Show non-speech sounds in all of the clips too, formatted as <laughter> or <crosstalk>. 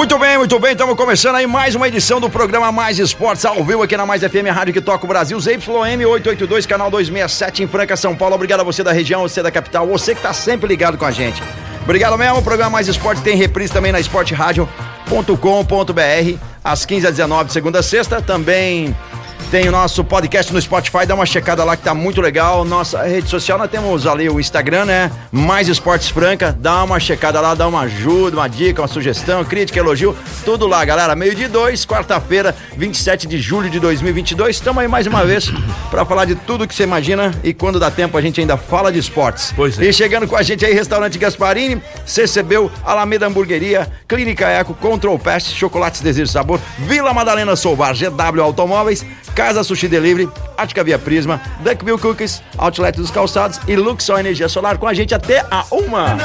Muito bem, muito bem. Estamos começando aí mais uma edição do programa Mais Esportes ao vivo aqui na Mais FM, rádio que toca o Brasil, ZYM 882, canal 267 em Franca, São Paulo. Obrigado a você da região, você da capital, você que está sempre ligado com a gente. Obrigado mesmo. O programa Mais Esportes tem reprise também na esporteradio.com.br às 15 às 19 de segunda a sexta. Também tem o nosso podcast no Spotify, dá uma checada lá que tá muito legal. Nossa rede social, nós temos ali o Instagram, né? Mais Esportes Franca, dá uma checada lá, dá uma ajuda, uma dica, uma sugestão, crítica, elogio, tudo lá, galera. Meio de dois, quarta-feira, 27 de julho de 2022. Estamos aí mais uma vez para falar de tudo que você imagina e quando dá tempo a gente ainda fala de esportes. Pois é. E chegando com a gente aí, Restaurante Gasparini, CCBU, Alameda Hamburgueria, Clínica Eco, Control Pest, Chocolates Desejo Sabor, Vila Madalena Soubar, GW Automóveis, Casa Sushi Delivery, Ática Via Prisma, Duckbill Cookies, Outlet dos Calçados e Luxor Energia Solar com a gente até a uma.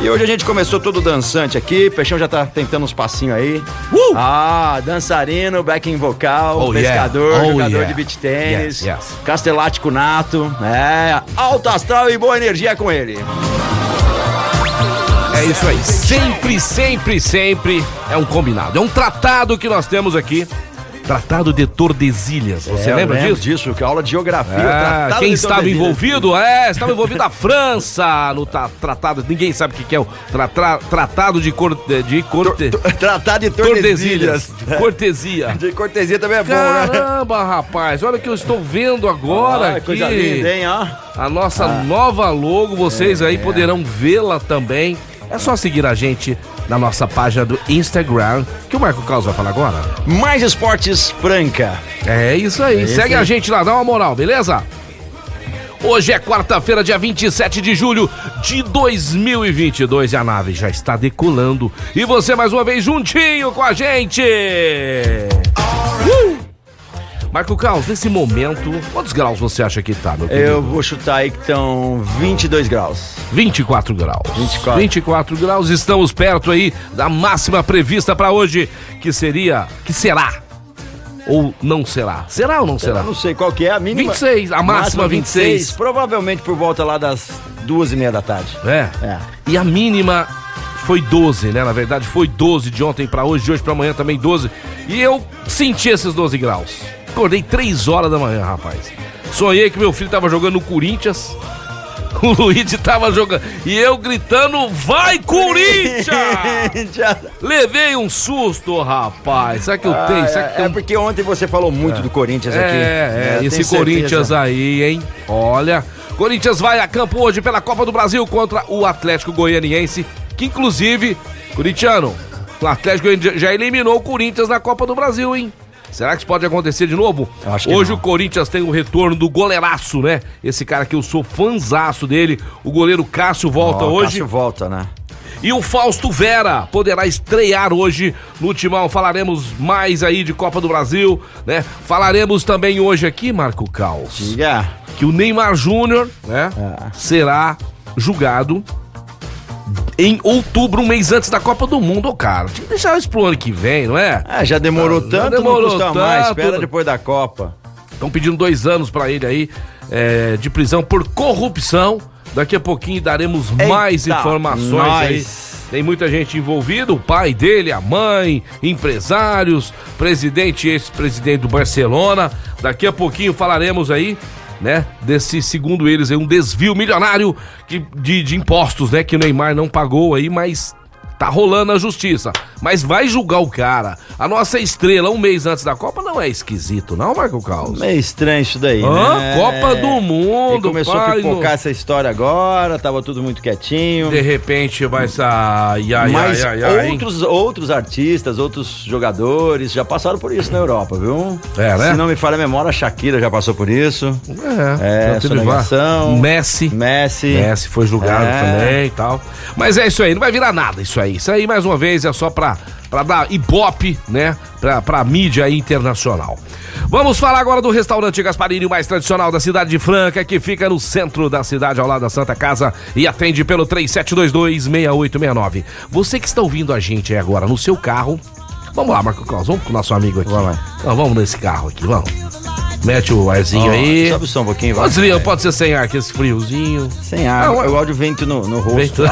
E hoje a gente começou todo dançante aqui, Peixão já tá tentando uns passinhos aí. Uh! Ah, dançarino, backing vocal, Oh, yeah. pescador, Oh, jogador yeah. de beach tênis, Yes, yes. castelático nato, é, alto astral e boa energia com ele. É isso aí. Sempre, sempre, sempre é um combinado. É um tratado que nós temos aqui. Tratado de Tordesilhas. Você É, lembra disso? disso? Que aula de geografia. Ah, quem estava envolvido? É, estava envolvido a França no ta- tratado. Ninguém sabe o que, que é o tra- tra- tratado de, cor, de corte, Tratado de Tordesilhas. Tordesilhas. <laughs> Cortesia. De cortesia também é bom, né? Caramba, rapaz, olha o que eu estou vendo agora Ah, aqui. coisa linda, hein, ó. A nossa nova logo, vocês aí poderão vê-la também. É só seguir a gente na nossa página do Instagram, que o Marco Carlos vai falar agora. Mais Esportes Franca. É isso aí, isso segue aí. a gente lá, dá uma moral, beleza? Hoje é quarta-feira, dia 27 de julho de 2022 e a nave já está decolando. E você mais uma vez juntinho com a gente! Uh! Marco Carlos, nesse momento, quantos graus você acha que tá, meu querido? Eu vou chutar aí que estão 22 graus. 24 graus. 24. 24 graus. Estamos perto aí da máxima prevista para hoje, que seria, que será ou não será? Será ou não será? Eu não sei qual que é a mínima. 26, a máxima 26. Provavelmente por volta lá das duas e meia da tarde. É. É. E a mínima foi 12, né? Na verdade, foi 12 de ontem para hoje, de hoje para amanhã também 12. E eu senti esses 12 graus. Acordei 3 horas da manhã, rapaz. Sonhei que meu filho tava jogando no Corinthians. <laughs> O Luigi tava jogando. E eu gritando: Vai, Corinthians! <laughs> Levei um susto, rapaz. Sabe que eu tenho? Ah, Sabe que é, tem é porque ontem você falou muito do Corinthians aqui. É, é, esse tenho certeza. Corinthians aí, hein? Olha, Corinthians vai a campo hoje pela Copa do Brasil contra o Atlético Goianiense, que inclusive, corintiano, o Atlético já eliminou o Corinthians na Copa do Brasil, hein? Será que isso pode acontecer de novo? Hoje não. o Corinthians tem o retorno do goleiraço, né? Esse cara que eu sou fanzaço dele, o goleiro Cássio volta Ó, hoje. Cássio volta, né? E o Fausto Vera poderá estrear hoje no Timão. Falaremos mais aí de Copa do Brasil, né? Falaremos também hoje aqui, Marco Caos, Diga. que o Neymar Júnior, né, É. será julgado em outubro, um mês antes da Copa do Mundo, Ô, cara. Tinha que deixar isso pro ano que vem, não é? É, já demorou Já tanto, demorou não custa mais. tanto. Espera depois da Copa. Estão pedindo dois anos pra ele aí é, de prisão por corrupção. Daqui a pouquinho daremos mais Eita, informações nós. aí. Tem muita gente envolvida, o pai dele, a mãe, empresários, presidente e ex-presidente do Barcelona. Daqui a pouquinho falaremos aí, né, desse, segundo eles, aí, um desvio milionário que- de, de impostos, né, que o Neymar não pagou aí, mas Tá rolando a justiça. Mas vai julgar o cara. A nossa estrela, um mês antes da Copa, não é esquisito, não, Marco Caos? Meio estranho isso daí, Hã? né? Copa do Mundo, E começou pai, a pipocar no- essa história agora, tava tudo muito quietinho. De repente vai sair. Ai, Mas ai, outros, outros artistas, outros jogadores já passaram por isso na Europa, viu? É, né? Se não me falha a memória, a Shakira já passou por isso. É, É, sonegação. Messi. Messi. Messi foi julgado É. também e tal. Mas é isso aí, não vai virar nada isso aí. Isso aí, mais uma vez, é só pra, pra dar ibope, né? Pra, pra mídia internacional. Vamos falar agora do restaurante Gasparini, o mais tradicional da cidade de Franca, que fica no centro da cidade, ao lado da Santa Casa, e atende pelo 3722-6869. Você que está ouvindo a gente aí agora no seu carro, vamos lá, Marco Claus, vamos com o nosso amigo aqui. Vamos lá. Não, vamos nesse carro aqui, vamos. Mete o arzinho Ó, aí. Sobe o som um pouquinho, vai. Pode ser, pode ser sem ar, que esse friozinho. Sem ar. Gosto de vento no, no rosto. Vento.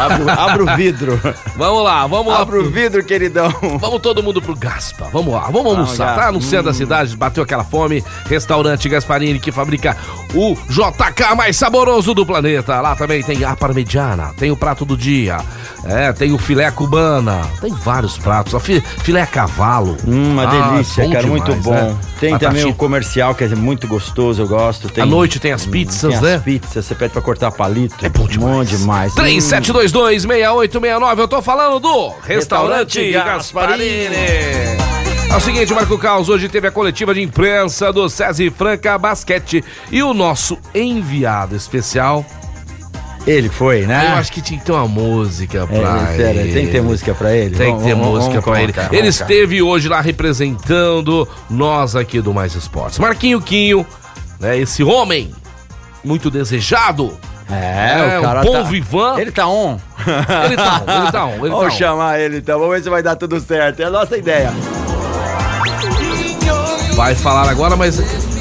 O vidro. <laughs> Vamos lá, vamos lá. abro o vidro, queridão. Vamos todo mundo pro Gaspa. Vamos lá, vamos almoçar. Gaspa. Tá no centro da cidade, bateu aquela fome. Restaurante Gasparini que fabrica o JK mais saboroso do planeta. Lá também tem a parmegiana, tem o prato do dia. É, tem o filé cubana. Tem vários pratos. A filé a cavalo. Hum, uma Ah, delícia, cara, demais, muito bom. né? Tem também o comercial, que é muito gostoso, eu gosto. Tem, À noite tem as pizzas, tem né? as pizzas, você pede pra cortar palito. É bom demais. Bom demais. 3722-6869. Eu tô falando do Restaurante Restaurante Gasparini. É o seguinte, Marco Caos, hoje teve a coletiva de imprensa do SESI Franca Basquete e o nosso enviado especial. Ele foi, né? Eu acho que tinha que ter uma música pra É, pera, ele. tem que ter música pra ele? Tem que ter vamos- música vamos pra ele. colocar, Ele esteve hoje lá representando nós aqui do Mais Esportes. Marquinho Quinho, né, esse homem muito desejado. É, É, o cara o bom tá... vivan. Ele tá on. Ele tá on, ele tá on, ele <laughs> tá Vamos on. chamar ele então, vamos ver se vai dar tudo certo. É a nossa ideia. Vai falar agora, mas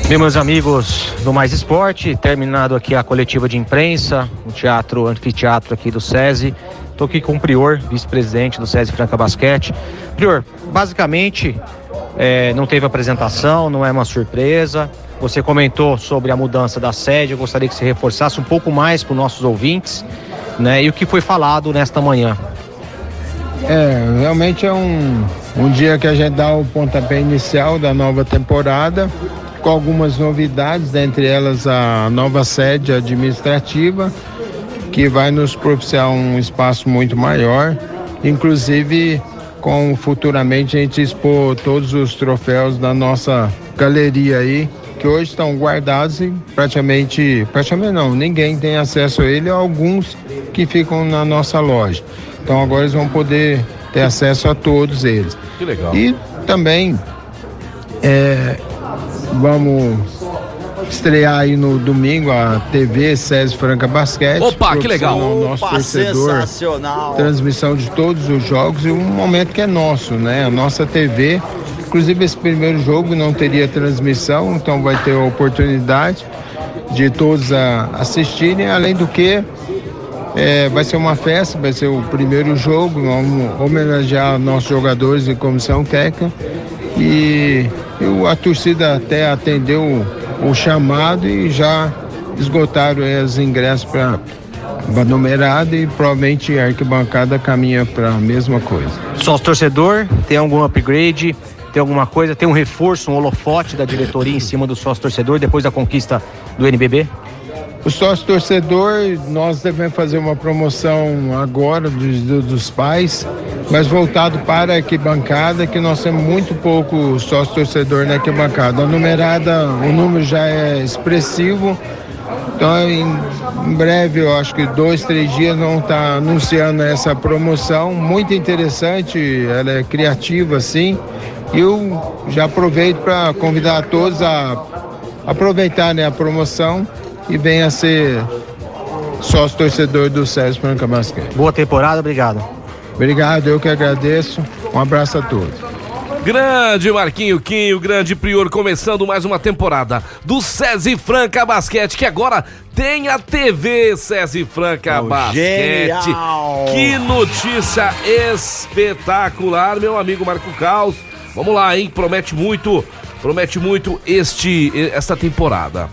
Bem, meus amigos do Mais Esporte, terminado aqui a coletiva de imprensa, no teatro, anfiteatro aqui do SESI. Estou aqui com o Prior, vice-presidente do SESI Franca Basquete. Prior, basicamente, é, não teve apresentação, não é uma surpresa. Você comentou sobre a mudança da sede, eu gostaria que você reforçasse um pouco mais para os nossos ouvintes, né? E o que foi falado nesta manhã. É, realmente é um, um dia que a gente dá o pontapé inicial da nova temporada, com algumas novidades, dentre elas a nova sede administrativa, que vai nos propiciar um espaço muito maior, inclusive com futuramente a gente expor todos os troféus da nossa galeria aí, que hoje estão guardados e praticamente, praticamente não, ninguém tem acesso a ele, alguns que ficam na nossa loja. Então agora eles vão poder ter acesso a todos eles. que legal. E também é, vamos estrear aí no domingo a TV César Franca Basquete. Opa, que legal. nosso Opa, torcedor sensacional. transmissão de todos os jogos e um momento que é nosso, né? A nossa TV. Inclusive esse primeiro jogo não teria transmissão, então vai ter a oportunidade de todos a- assistirem, além do que é, vai ser uma festa, vai ser o primeiro jogo, vamos homenagear nossos jogadores e comissão técnica. E a torcida até atendeu o, chamado e já esgotaram os ingressos para a numerada e provavelmente a arquibancada caminha para a mesma coisa. Sócio torcedor, tem algum upgrade? Tem alguma coisa? Tem um reforço, um holofote da diretoria em cima do sócio torcedor depois da conquista do NBB? O sócio torcedor, nós devemos fazer uma promoção agora dos, do- dos pais, mas voltado para a arquibancada, que nós temos muito pouco sócio torcedor na arquibancada. A numerada, o número já é expressivo, então em, em breve, eu acho que dois, três dias, vão estar anunciando essa promoção, muito interessante, ela é criativa, sim. E eu já aproveito para convidar a todos a aproveitar né, a promoção e venha ser sócio torcedor do César Franca Basquete. Boa temporada, obrigado. Obrigado, eu que agradeço. Um abraço a todos. Grande Marquinho Quinho, grande Prior, começando mais uma temporada do SESI Franca Basquete, que agora tem a TV SESI Franca Oh, Basquete. genial! Que notícia espetacular, meu amigo Marco Caos. Vamos lá, hein? Promete muito, promete muito este esta temporada.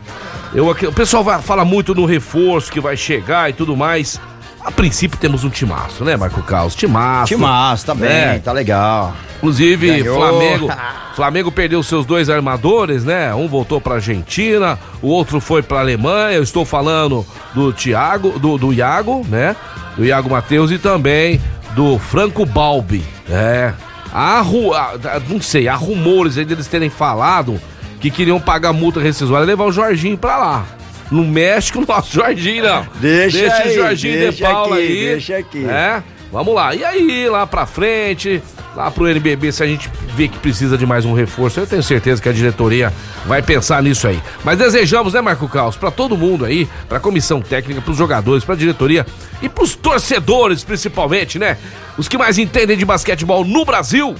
Eu, o pessoal vai, fala muito no reforço que vai chegar e tudo mais. A princípio temos um timaço, né, Marco Caos? Timaço. Timaço, tá bem, É. tá legal. Inclusive, Ganhou. Flamengo, <laughs> Flamengo perdeu seus dois armadores, né? Um voltou pra Argentina, o outro foi pra Alemanha. Eu estou falando do Thiago, do, do Iago, né? Do Iago Matheus e também do Franco Balbi. É. Há, ru- há- não sei, há rumores aí deles terem falado que queriam pagar multa rescisória e levar o Jorginho pra lá. No México, nosso Jorginho, não. Deixa aí, o Jorginho de deixa Paula aqui, aí. deixa aqui. É, vamos lá. E aí, lá pra frente, lá pro NBB, se a gente vê que precisa de mais um reforço, eu tenho certeza que a diretoria vai pensar nisso aí. Mas desejamos, né, Marco Caos, pra todo mundo aí, pra comissão técnica, pros jogadores, pra diretoria e pros torcedores, principalmente, né? Os que mais entendem de basquetebol no Brasil,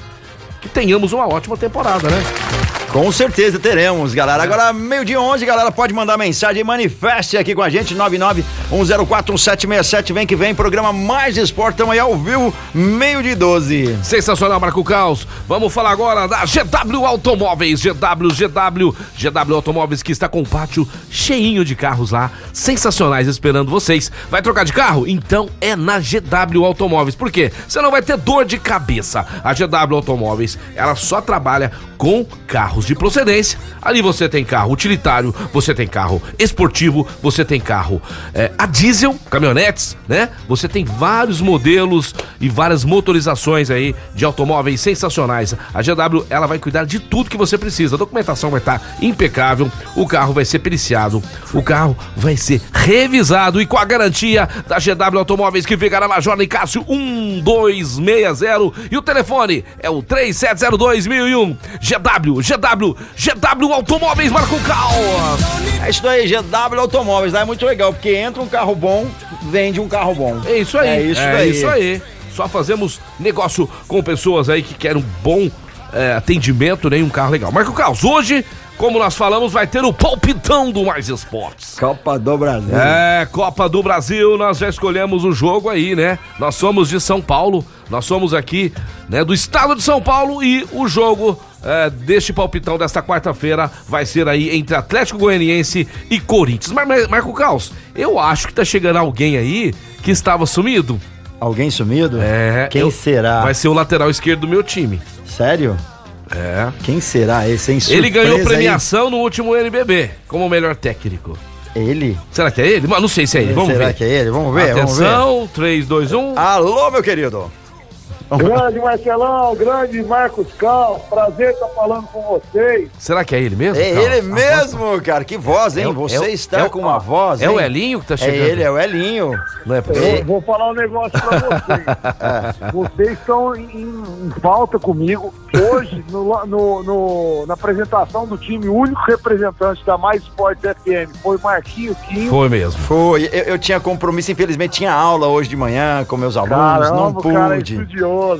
que tenhamos uma ótima temporada, né? Com certeza teremos, galera. Agora, meio-dia 11, galera, pode mandar mensagem, manifeste aqui com a gente, 991041767. Vem que vem, programa Mais Esporte, estamos aí ao vivo, meio de 12. Sensacional, Marco Caos. Vamos falar agora da GW Automóveis. GW, GW, GW Automóveis que está com um pátio cheinho de carros lá, sensacionais esperando vocês. Vai trocar de carro? Então é na GW Automóveis. Por quê? Você não vai ter dor de cabeça. A GW Automóveis, ela só trabalha com carros de procedência. Ali você tem carro utilitário, você tem carro esportivo, você tem carro é, a diesel, caminhonetes, né? Você tem vários modelos e várias motorizações aí de automóveis sensacionais. A GW, ela vai cuidar de tudo que você precisa. A documentação vai estar impecável, o carro vai ser periciado, o carro vai ser revisado e com a garantia da GW Automóveis que fica na Major Nicásio 1260 e o telefone é o 3702.001. GW, GW, GW Automóveis Marco Cal. É isso aí, GW Automóveis, lá é muito legal, porque entra um carro bom, vende um carro bom. É isso aí. É isso é daí. isso aí. Só fazemos negócio com pessoas aí que querem um bom é, atendimento, nem um carro legal. Marco Caos, hoje, como nós falamos, vai ter o palpitão do Mais Esportes. Copa do Brasil. É, Copa do Brasil, nós já escolhemos o jogo aí, né? Nós somos de São Paulo, nós somos aqui, né, do estado de São Paulo e o jogo é, deste palpitão desta quarta-feira vai ser aí entre Atlético Goianiense e Corinthians. Mar Mar- Marco Caos, eu acho que tá chegando alguém aí que estava sumido. Alguém sumido? É. Quem eu- será? Vai ser o lateral esquerdo do meu time. Sério? É. Quem será esse, hein? Ele ganhou Surpresa aí. premiação no último NBB como melhor técnico. Ele? Será que é ele? Mas não sei se é ele. Vamos será ver. que é ele? Vamos ver, vamos ver. Atenção, 3, 2, 1. Alô, meu querido. Grande Marcelão, grande Marcos Cal, prazer estar falando com vocês. Será que é ele mesmo? É Carlos? ele A voz- mesmo, cara. Que voz, hein? É Você é está é com uma voz, É hein? o Elinho que tá É chegando? ele, é o Elinho. Não é Eu possível. vou falar um negócio pra vocês. <laughs> vocês estão em, em falta comigo. Hoje, no, no- no- na apresentação do time, o único representante da Mais Sport FM foi Marquinho Quinho. Foi mesmo. Foi. Eu, eu tinha compromisso, infelizmente tinha aula hoje de manhã com meus alunos, Caramba, não cara é pude.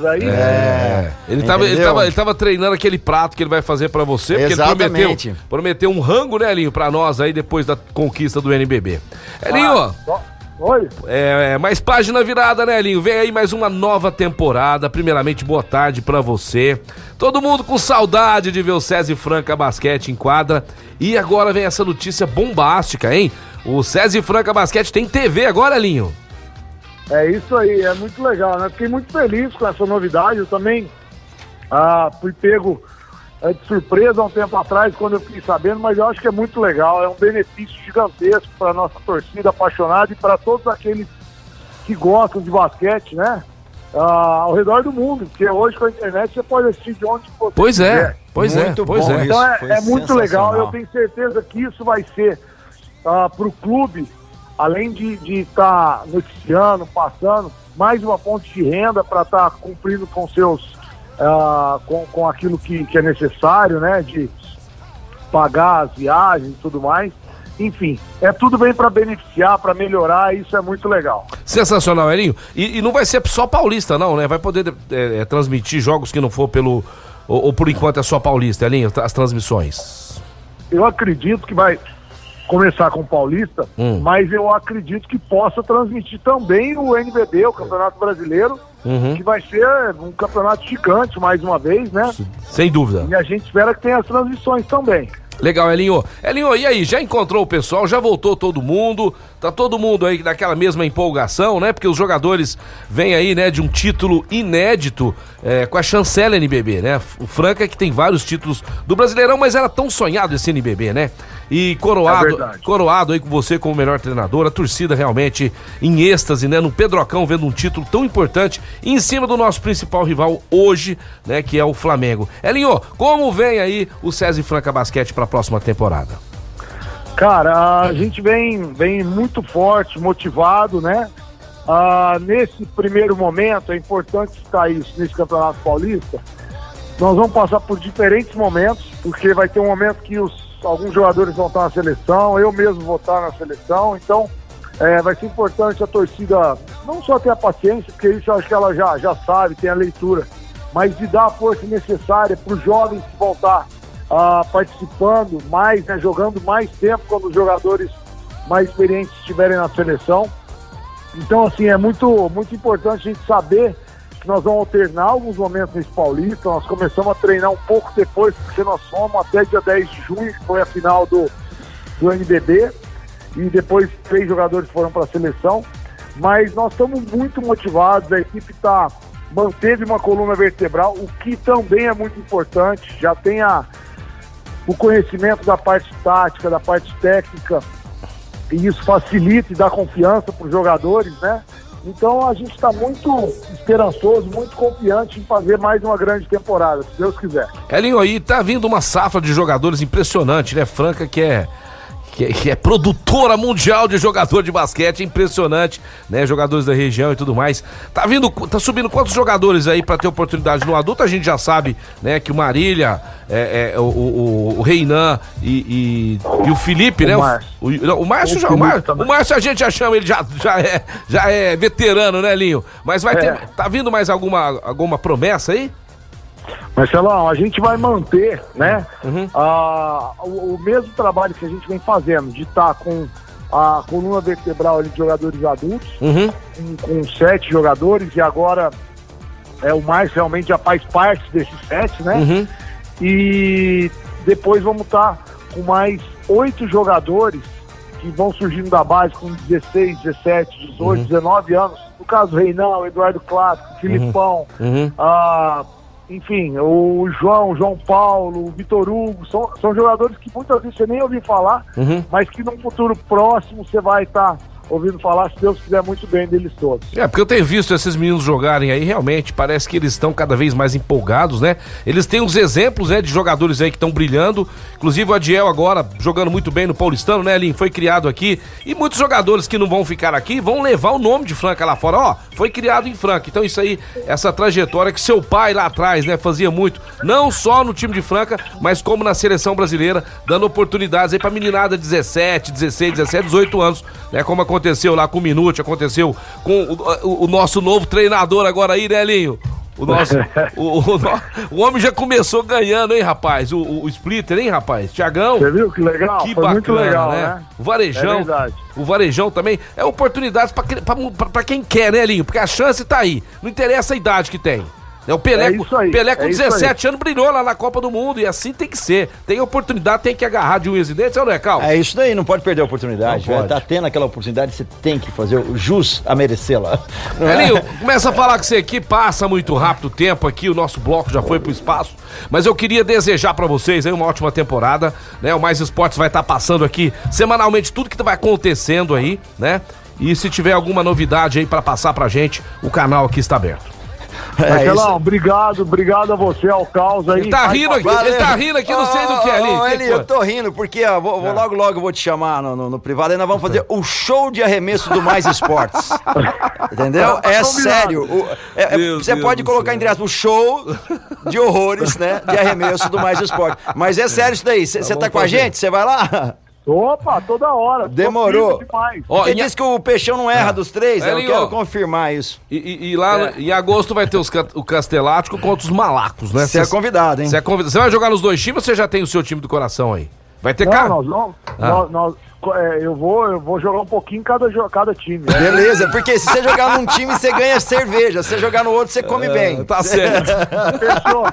Aí, É. Ele tava, ele, tava, ele tava treinando aquele prato que ele vai fazer pra você, porque ele Exatamente. prometeu, prometeu um rango, né, Elinho, pra nós aí depois da conquista do NBB. Elinho, Ó, Oi? É, mais página virada, né, Linho? Vem aí mais uma nova temporada. Primeiramente, boa tarde pra você. Todo mundo com saudade de ver o César Franca Basquete em quadra. E agora vem essa notícia bombástica, hein? O César Franca Basquete tem TV agora, Linho. É isso aí, é muito legal, né? Fiquei muito feliz com essa novidade. Eu também ah, fui pego é, de surpresa há um tempo atrás, quando eu fiquei sabendo, mas eu acho que é muito legal. É um benefício gigantesco para nossa torcida apaixonada e para todos aqueles que gostam de basquete, né? Ah, ao redor do mundo, porque hoje com a internet você pode assistir de onde você Pois é, quiser. pois Muito é, pois bom é. Então é, é muito legal. Eu tenho certeza que isso vai ser para o clube, além de estar noticiando, passando, mais uma fonte de renda para estar cumprindo com seus ah, com, com aquilo que, que é necessário, né? De pagar as viagens e tudo mais. Enfim, é tudo bem para beneficiar, para melhorar, isso é muito legal. Sensacional, Elinho. E, e não vai ser só paulista, não, né? Vai poder é, é, transmitir jogos que não for pelo. Ou, ou por enquanto é só paulista, Elinho, as transmissões. Eu acredito que vai começar com o Paulista, Hum. mas eu acredito que possa transmitir também o NBB, o Campeonato Brasileiro, Uhum. que vai ser um campeonato gigante mais uma vez, né? Sem dúvida. E a gente espera que tenha as transmissões também. Legal, Elinho. Elinho, e aí, já encontrou o pessoal? Já voltou todo mundo? Tá todo mundo aí naquela mesma empolgação, né? Porque os jogadores vêm aí, né, de um título inédito é, com a chancela NBB, né? O Franca que tem vários títulos do Brasileirão, mas era tão sonhado esse NBB, né? E coroado, É coroado aí com você como melhor treinador, a torcida realmente em êxtase, né? No Pedrocão vendo um título tão importante em cima do nosso principal rival hoje, né? Que é o Flamengo. Elinho, como vem aí o César Franca Basquete para a próxima temporada? Cara, a gente vem, vem muito forte, motivado, né? Ah, nesse primeiro momento, é importante citar isso nesse Campeonato Paulista. Nós vamos passar por diferentes momentos, porque vai ter um momento que os, alguns jogadores vão estar na seleção, eu mesmo vou estar na seleção, então é, vai ser importante a torcida não só ter a paciência, porque isso eu acho que ela já, já sabe, tem a leitura, mas de dar a força necessária para os jovens estar ah, participando mais, né, jogando mais tempo quando os jogadores mais experientes estiverem na seleção. Então, assim, é muito, muito importante a gente saber que nós vamos alternar alguns momentos nesse Paulista. Nós começamos a treinar um pouco depois, porque nós fomos até dia 10 de junho, que foi a final do, do NBB. E depois três jogadores foram para a seleção. Mas nós estamos muito motivados, a equipe tá, manteve uma coluna vertebral, o que também é muito importante. Já tem a, o conhecimento da parte tática, da parte técnica, e isso facilita e dá confiança para os jogadores, né? Então a gente está muito esperançoso, muito confiante em fazer mais uma grande temporada, se Deus quiser. Elinho, aí tá vindo uma safra de jogadores impressionante, né? Franca que é que é, que é produtora mundial de jogador de basquete, impressionante, né? Jogadores da região e tudo mais. Tá vindo, tá subindo quantos jogadores aí para ter oportunidade no adulto? A gente já sabe, né? Que o Marília, é, é, o, o, o Reinan e, e, e o Felipe, O né? Márcio. O, não, o Márcio O já, o, Márcio, o Márcio a gente já chama, ele já, já, é, já é veterano, né, Linho? Mas vai ter, É. tá vindo mais alguma, alguma promessa aí? Marcelão, a gente vai manter, né, Uhum. a- o, o mesmo trabalho que a gente vem fazendo, de estar com a coluna vertebral ali de jogadores adultos, Uhum. com, com sete jogadores, e agora é, o mais realmente já faz parte desses sete, né? Uhum. E depois vamos estar com mais oito jogadores que vão surgindo da base com 16, 17, 18, 19 anos. No caso, Reinão, Eduardo Clássico, Filipão, Uhum. ah, enfim, o João, o João Paulo, o Vitor Hugo, são, são jogadores que muitas vezes você nem ouviu falar, Uhum. mas que num futuro próximo você vai estar ouvindo falar, se Deus quiser muito bem deles todos. É, porque eu tenho visto esses meninos jogarem aí, realmente, parece que eles estão cada vez mais empolgados, né? Eles têm uns exemplos, né, de jogadores aí que estão brilhando. Inclusive o Adiel agora jogando muito bem no Paulistano, né, Lin? Foi criado aqui. E muitos jogadores que não vão ficar aqui vão levar o nome de Franca lá fora. Ó, foi criado em Franca. Então isso aí, essa trajetória que seu pai lá atrás, né, fazia muito. Não só no time de Franca, mas como na seleção brasileira, dando oportunidades aí pra meninada de 17, 16, 17, 18 anos, né? Como aconteceu lá com o Minute, aconteceu com o, o- o nosso novo treinador agora aí, né, Linho? O nosso. <laughs> o, o, o homem já começou ganhando, hein, rapaz? O, o, Splitter, hein, rapaz? Tiagão. Você viu que legal? Que Foi bacana, muito legal, né? né? O Varejão. É o Varejão também. É pra- pra quem quer, né, Linho? Porque a chance tá aí. Não interessa a idade que tem. Né, O Pelé, É isso aí, Pelé com é isso 17 anos brilhou lá na Copa do Mundo. E assim tem que ser. Tem oportunidade, tem que agarrar de unhas e dentes, ou não é, Cal? É isso daí, não pode perder a oportunidade. Não velho. pode. Tá tendo aquela oportunidade, você tem que fazer o jus a merecê-la. É? <laughs> Elinho, começa a falar com você aqui, passa muito rápido o tempo aqui, o nosso bloco já foi pro espaço, mas eu queria desejar pra vocês aí uma ótima temporada, né? O Mais Esportes vai estar passando aqui semanalmente tudo que vai acontecendo aí, né? E se tiver alguma novidade aí pra passar pra gente, o canal aqui está aberto. É Marcelão, isso. obrigado, obrigado a você, ao caos aí. Ele tá rindo aqui, ele tá rindo aqui, não sei do que ali. Que Eli, que eu tô rindo porque ó, vou, vou logo, logo vou te chamar no, no- no privado e nós vamos fazer o show de arremesso do Mais Esportes. <laughs> Entendeu? É Combinado. sério. O- é- é- você Deus pode colocar céu. entre aspas o show de horrores, né? De arremesso do Mais Esportes. Mas é sério isso daí. Você tá vamos com a gente? Você vai lá? Opa, toda hora. Demorou. Ó, Porque em- diz que o Peixão não erra dos três. Eu Elinho. quero confirmar isso. E, e- e lá em agosto vai ter os, o Castelático contra os Malacos, né? Você é convidado, hein? Você é convidado. Você vai jogar nos dois times ou você já tem o seu time do coração aí? Vai ter Não, cara? nós não. Ah. Nós, nós- é, eu, vou, eu vou jogar um pouquinho cada, cada time. né? Beleza, porque se você jogar num time, você ganha cerveja. Se você jogar no outro, você come bem. Tá certo. Fechou.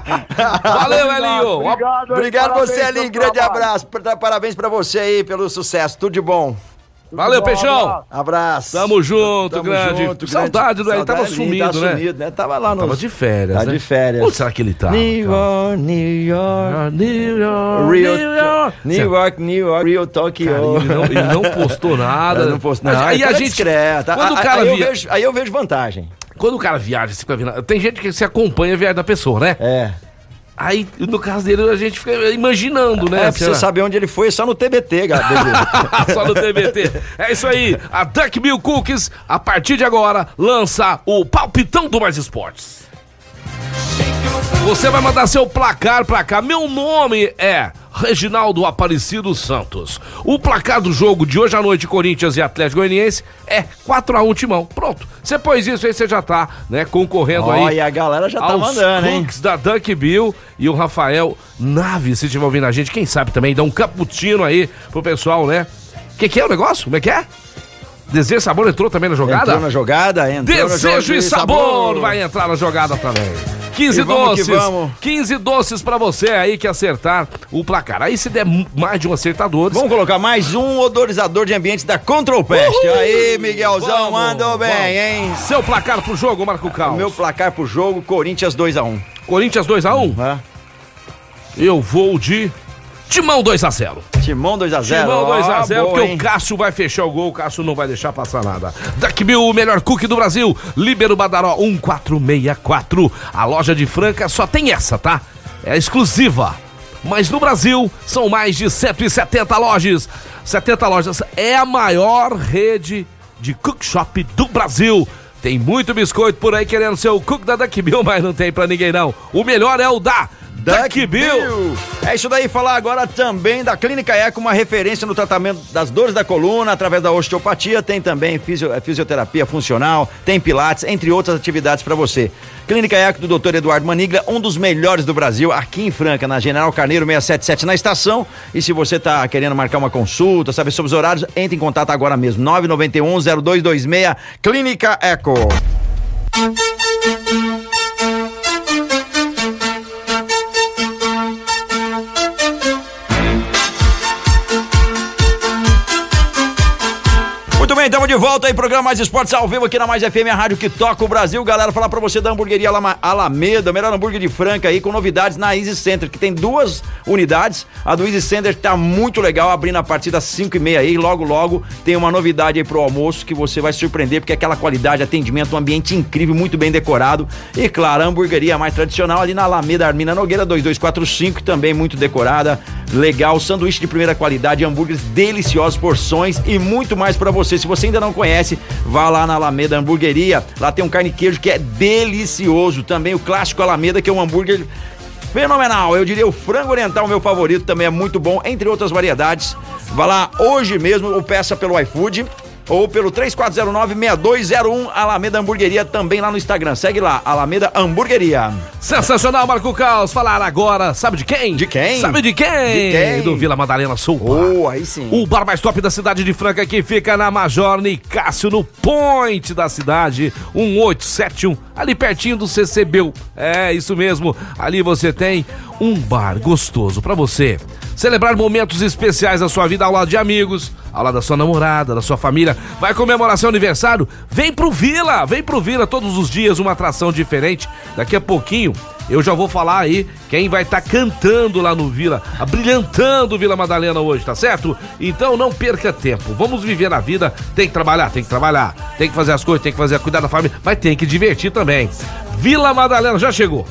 Valeu, Elinho. Obrigado, Obrigado parabéns você, Elinho. Grande trabalho. abraço. Parabéns pra você aí pelo sucesso. Tudo de bom. Valeu, bom, Peixão. abraço. Tamo junto, Tamo grande. junto, Saudade do Elinho. Tava sumido, tá né? sumido, né? Tava lá no. Tava de férias, Tá né? de férias. Onde será que ele tá? New York, New York. New York, Rio, New York. New York, New York, Rio, Tokyo. Cara, ele, não, ele não <laughs> postou nada. Eu não posso, não. Aí a gente. discreta. Quando o Aí- cara aí, eu via- vejo, aí eu vejo vantagem. Quando o cara viaja, você fica vendo. Tem gente que se acompanha a viagem da pessoa, né? É. Aí, no caso dele, a gente fica imaginando, né? É, pra você saber onde ele foi, é só no TBT, galera. <laughs> Só no TBT. É isso aí. A Duck Bill Cookies, a partir de agora, lança o Palpitão do Mais Esportes. Você vai mandar seu placar pra cá. Meu nome é Reginaldo Aparecido Santos. O placar do jogo de hoje à noite, Corinthians e Atlético Goianiense, é 4x1 Timão. Pronto. Você pôs isso aí, você já tá, né, concorrendo Ó, aí. e a galera já tá mandando, hein? cookies da Duck Bill e o Rafael Nave, se estiver ouvindo a gente, quem sabe também dá um cappuccino aí pro pessoal, né? O que, que é o negócio? Como é que é? Desejo e Sabor entrou também na jogada? Entrou na jogada, entrou no jogo Desejo e de sabor vai entrar na jogada também. 15 E vamos que doces. vamos. 15 doces pra você aí que acertar o placar. Aí se der mais de um acertador. Vamos colocar mais um odorizador de ambientes da Control Pest. Uhul! Aí, Miguelzão, Vamos, mandou bem, vamos. hein? Seu placar pro jogo, Marco Cal. O meu placar pro jogo, Corinthians 2x1. Corinthians 2x1. Hã? Eu vou de Timão 2x0. Timão 2x0. Timão 2x0, porque hein? o Cássio vai fechar o gol, o Cássio não vai deixar passar nada. Duck Bill, o melhor cookie do Brasil. Libero Badaró 1464. A loja de Franca só tem essa, tá? É exclusiva. Mas no Brasil são mais de 170 lojas. 70 lojas é a maior rede de cook shop do Brasil. Tem muito biscoito por aí querendo ser o cook da Duck Bill, mas não tem pra ninguém não. O melhor é o da Duck Bill. É isso daí, falar agora também da Clínica Eco, uma referência no tratamento das dores da coluna, através da osteopatia, tem também eh, fisioterapia funcional, tem pilates, entre outras atividades para você. Clínica Eco do Dr. Eduardo Manigla, um dos melhores do Brasil, aqui em Franca, na General Carneiro 677 na estação. E se você tá querendo marcar uma consulta, saber sobre os horários, entre em contato agora mesmo, 991 0226 Clínica Eco. De volta aí, programa Mais Esportes ao vivo aqui na Mais FM, a rádio que toca o Brasil. Galera, falar pra você da hamburgueria Alameda, melhor hambúrguer de Franca aí, com novidades na Easy Center, que tem duas unidades. A do Easy Center tá muito legal, abrindo a partir das 5 e meia aí. Logo, logo tem uma novidade aí pro almoço que você vai surpreender, porque é aquela qualidade, atendimento, um ambiente incrível, muito bem decorado. E claro, a hamburgueria mais tradicional ali na Alameda Armina Nogueira 2245, também muito decorada, legal, sanduíche de primeira qualidade, hambúrgueres deliciosos, porções e muito mais pra você. Se você ainda não conhece, vá lá na Alameda Hamburgueria. Lá tem um carne queijo que é delicioso. Também o clássico Alameda, que é um hambúrguer fenomenal. Eu diria o frango oriental, meu favorito, também é muito bom, entre outras variedades. Vá lá hoje mesmo ou peça pelo iFood. Ou pelo 3409-6201 Alameda Hamburgueria, também lá no Instagram. Segue lá, Alameda Hamburgueria. Sensacional, Marco Caos. Falar agora, sabe de quem? De quem? Sabe de quem? De quem? Do Vila Madalena Sul. Oh, aí sim. O bar mais top da cidade de Franca que fica na Major Nicásio, no point da cidade, 1871, ali pertinho do CCBU. É, isso mesmo. Ali você tem um bar gostoso pra você celebrar momentos especiais da sua vida ao lado de amigos, ao lado da sua namorada, da sua família. Vai comemorar seu aniversário? Vem pro Vila, vem pro Vila todos os dias, uma atração diferente. Daqui a pouquinho eu já vou falar aí quem vai estar cantando lá no Vila, abrilhantando Vila Madalena hoje, tá certo? Então não perca tempo. Vamos viver a vida. Tem que trabalhar, tem que trabalhar, tem que fazer as coisas, tem que fazer cuidar da família, mas tem que divertir também. Vila Madalena já chegou.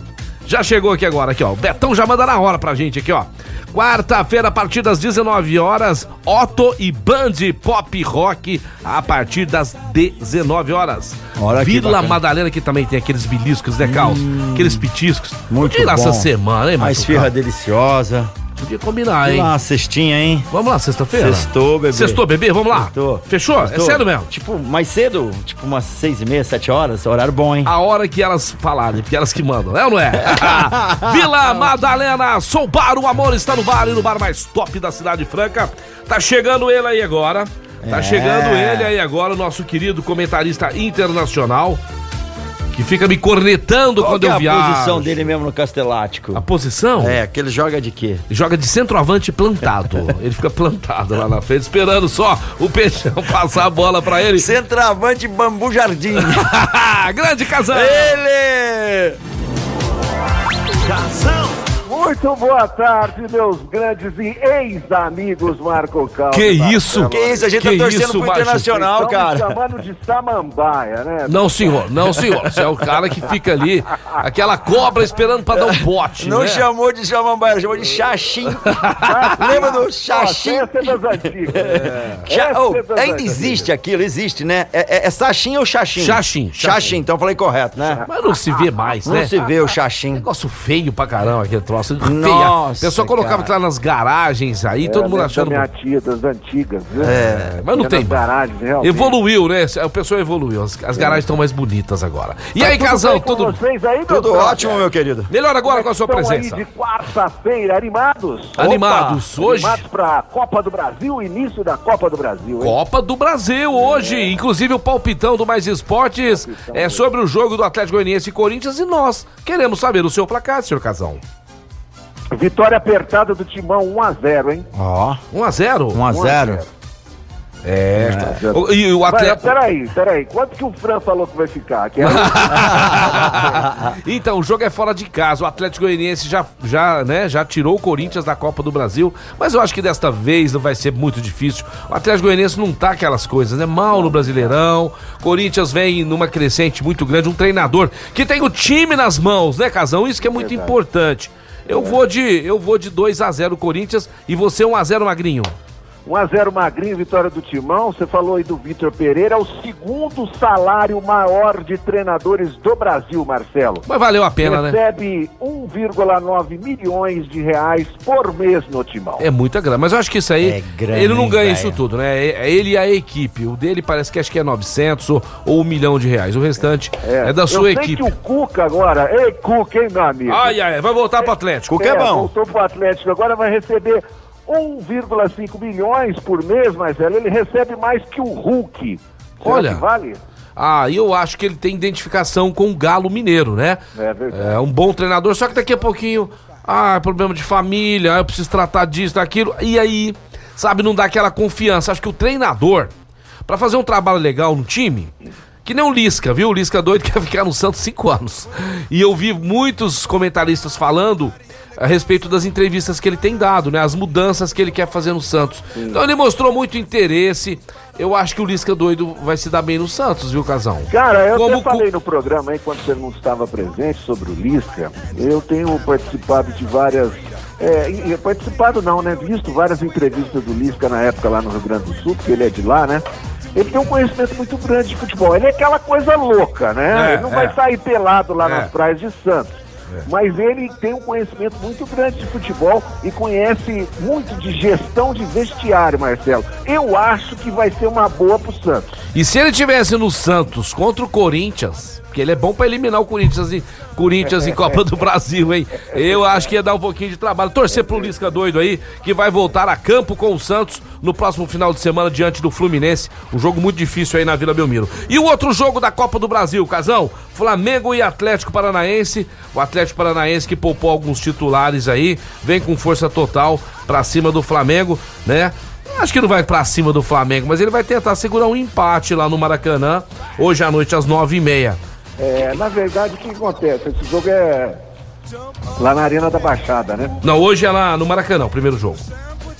Já chegou aqui agora, aqui ó. O Betão já manda na hora pra gente aqui, ó. Quarta-feira, a partir das 19 horas, Otto e Band Pop Rock a partir das 19 horas. Olha Vila. Madalena que também tem aqueles beliscos, né, Caos? Aqueles petiscos. Muito lá bom. essa semana, hein, A Marco esfirra deliciosa. Podia combinar, hein? Lá, cestinha, hein? Vamos lá, sexta-feira? Sextou, bebê. Sextou, bebê? Vamos lá? Sextou. Fechou? Sextou. É sério mesmo? Tipo, mais cedo, tipo umas seis e meia, sete horas, horário bom, hein? A hora que elas falarem, porque elas que mandam, é ou não é? <laughs> Vila Madalena, sou bar, o amor está no bar e no bar mais top da cidade franca. Tá chegando ele aí agora. Tá É. chegando ele aí agora, o nosso querido comentarista internacional, que fica me cornetando Qual quando que é eu a posição dele mesmo no Castelático? A posição? É, que ele joga de quê? Joga de centroavante plantado. <laughs> ele fica plantado lá na frente, esperando só o Peixão passar a bola pra ele. Centroavante Bambu Jardim. <laughs> Grande casal! ele! Muito boa tarde, meus grandes e ex-amigos Marco Calvo. Que isso? Que isso, a gente Que tá torcendo isso, pro macho? Internacional, Estão me cara. chamando de Samambaia, né? Não, senhor, não, senhor. Você é o cara que fica ali, aquela cobra esperando pra dar um bote. Não né? chamou de Samambaia, chamou de Xaxim. Lembra do Xaxim? Essa é das antigas. Oh, é das ainda antigas. existe aquilo, existe, né? É, é, é Xaxim ou Xaxim? Xaxim, xaxim. Então eu falei correto, né? Mas não se vê mais, Não né? se vê o Xaxim. Negócio feio pra caramba aquele troço. Nossa, feia. A pessoa colocava cara. lá nas garagens aí, todo É, mundo da achando. minha tia, das antigas, viu? É, mas não tem garagens, realmente. Evoluiu, né? O pessoal evoluiu. As, as garagens estão mais bonitas agora. E aí, Tudo casal, bem com tudo. vocês aí, Tudo ótimo, meu querido. Melhor agora com a sua presença. aí de quarta-feira, animados? Animados. Hoje. Animados pra Copa do Brasil, início da Copa do Brasil, hein? Copa do Brasil hoje, inclusive o palpitão do Mais Esportes é sobre o jogo do Atlético Goianiense e Corinthians e nós queremos saber o seu placar, senhor Casão. Vitória apertada do Timão 1x0, hein? Ó, 1 a 0. 1 a 0 É, É. o- e o Mas, Atlético peraí, peraí. Quanto que o Fran falou que vai ficar? Que era... <laughs> Então, o jogo é fora de casa. O Atlético Goianiense já, já, né, já tirou o Corinthians da Copa do Brasil, mas eu acho que desta vez não vai ser muito difícil. O Atlético Goianiense não tá aquelas coisas, né? Mal no Brasileirão. Corinthians vem numa crescente muito grande, um treinador que tem o time nas mãos, né, Casão? Isso que é muito importante. Eu vou de eu vou de 2 a 0 Corinthians e você 1 a 0 Magrinho. 1x0 Magrinho, vitória do Timão. Você falou aí do Vitor Pereira, é o segundo salário maior de treinadores do Brasil, Marcelo. Mas valeu a pena, né? Recebe 1,9 milhões de reais por mês no Timão. É muita grana, mas eu acho que isso aí, É grana, ele não ganha velho? isso tudo, né? É é ele e a equipe. O dele parece que acho que é 900 ou, ou um milhão de reais. O restante é, da Eu sua sei equipe. que o Cuca agora, ei Cuca, hein, meu amigo? Ai, ai, vai voltar pro Atlético. Cuca é bom. Voltou pro Atlético, agora vai receber 1,5 milhões por mês, Marcelo. Ele recebe mais que o Hulk. Será Olha. vale? Ah, eu acho que ele tem identificação com o Galo Mineiro, né? É verdade. É um bom treinador, só que daqui a pouquinho, ah, problema de família, eu preciso tratar disso, daquilo. E aí, sabe, não dá aquela confiança. Acho que o treinador, pra fazer um trabalho legal no time, que nem o Lisca, viu? O Lisca doido <laughs> quer ficar no Santos cinco anos. E eu vi muitos comentaristas falando a respeito das entrevistas que ele tem dado, né? As mudanças que ele quer fazer no Santos. Então ele mostrou muito interesse. Eu acho que o Lisca doido vai se dar bem no Santos, viu, Casão? Cara, eu Como até falei no programa aí, quando você não estava presente, sobre o Lisca. Eu tenho participado de várias. É, participado não, né? Visto várias entrevistas do Lisca na época lá no Rio Grande do Sul, porque ele é de lá, né? Ele tem um conhecimento muito grande de futebol. Ele é aquela coisa louca, né? É, ele não é. vai sair pelado lá É. nas praias de Santos. Mas ele tem um conhecimento muito grande de futebol e conhece muito de gestão de vestiário, Marcelo. Eu acho que vai ser uma boa pro Santos. E se ele tivesse no Santos contra o Corinthians, porque ele é bom pra eliminar o Corinthians em, Corinthians em Copa do Brasil, hein? Eu acho que ia dar um pouquinho de trabalho. Torcer pro Lisca doido aí, que vai voltar a campo com o Santos no próximo final de semana diante do Fluminense. Um jogo muito difícil aí na Vila Belmiro. E o outro jogo da Copa do Brasil, Casão? Flamengo e Atlético Paranaense. O Atlético Paranaense que poupou alguns titulares aí, vem com força total pra cima do Flamengo, né? Acho que não vai pra cima do Flamengo, mas ele vai tentar segurar um empate lá no Maracanã, hoje à noite às nove e meia. É, na verdade, o que acontece? Esse jogo é lá na Arena da Baixada, né? Não, hoje é lá no Maracanã, o primeiro jogo.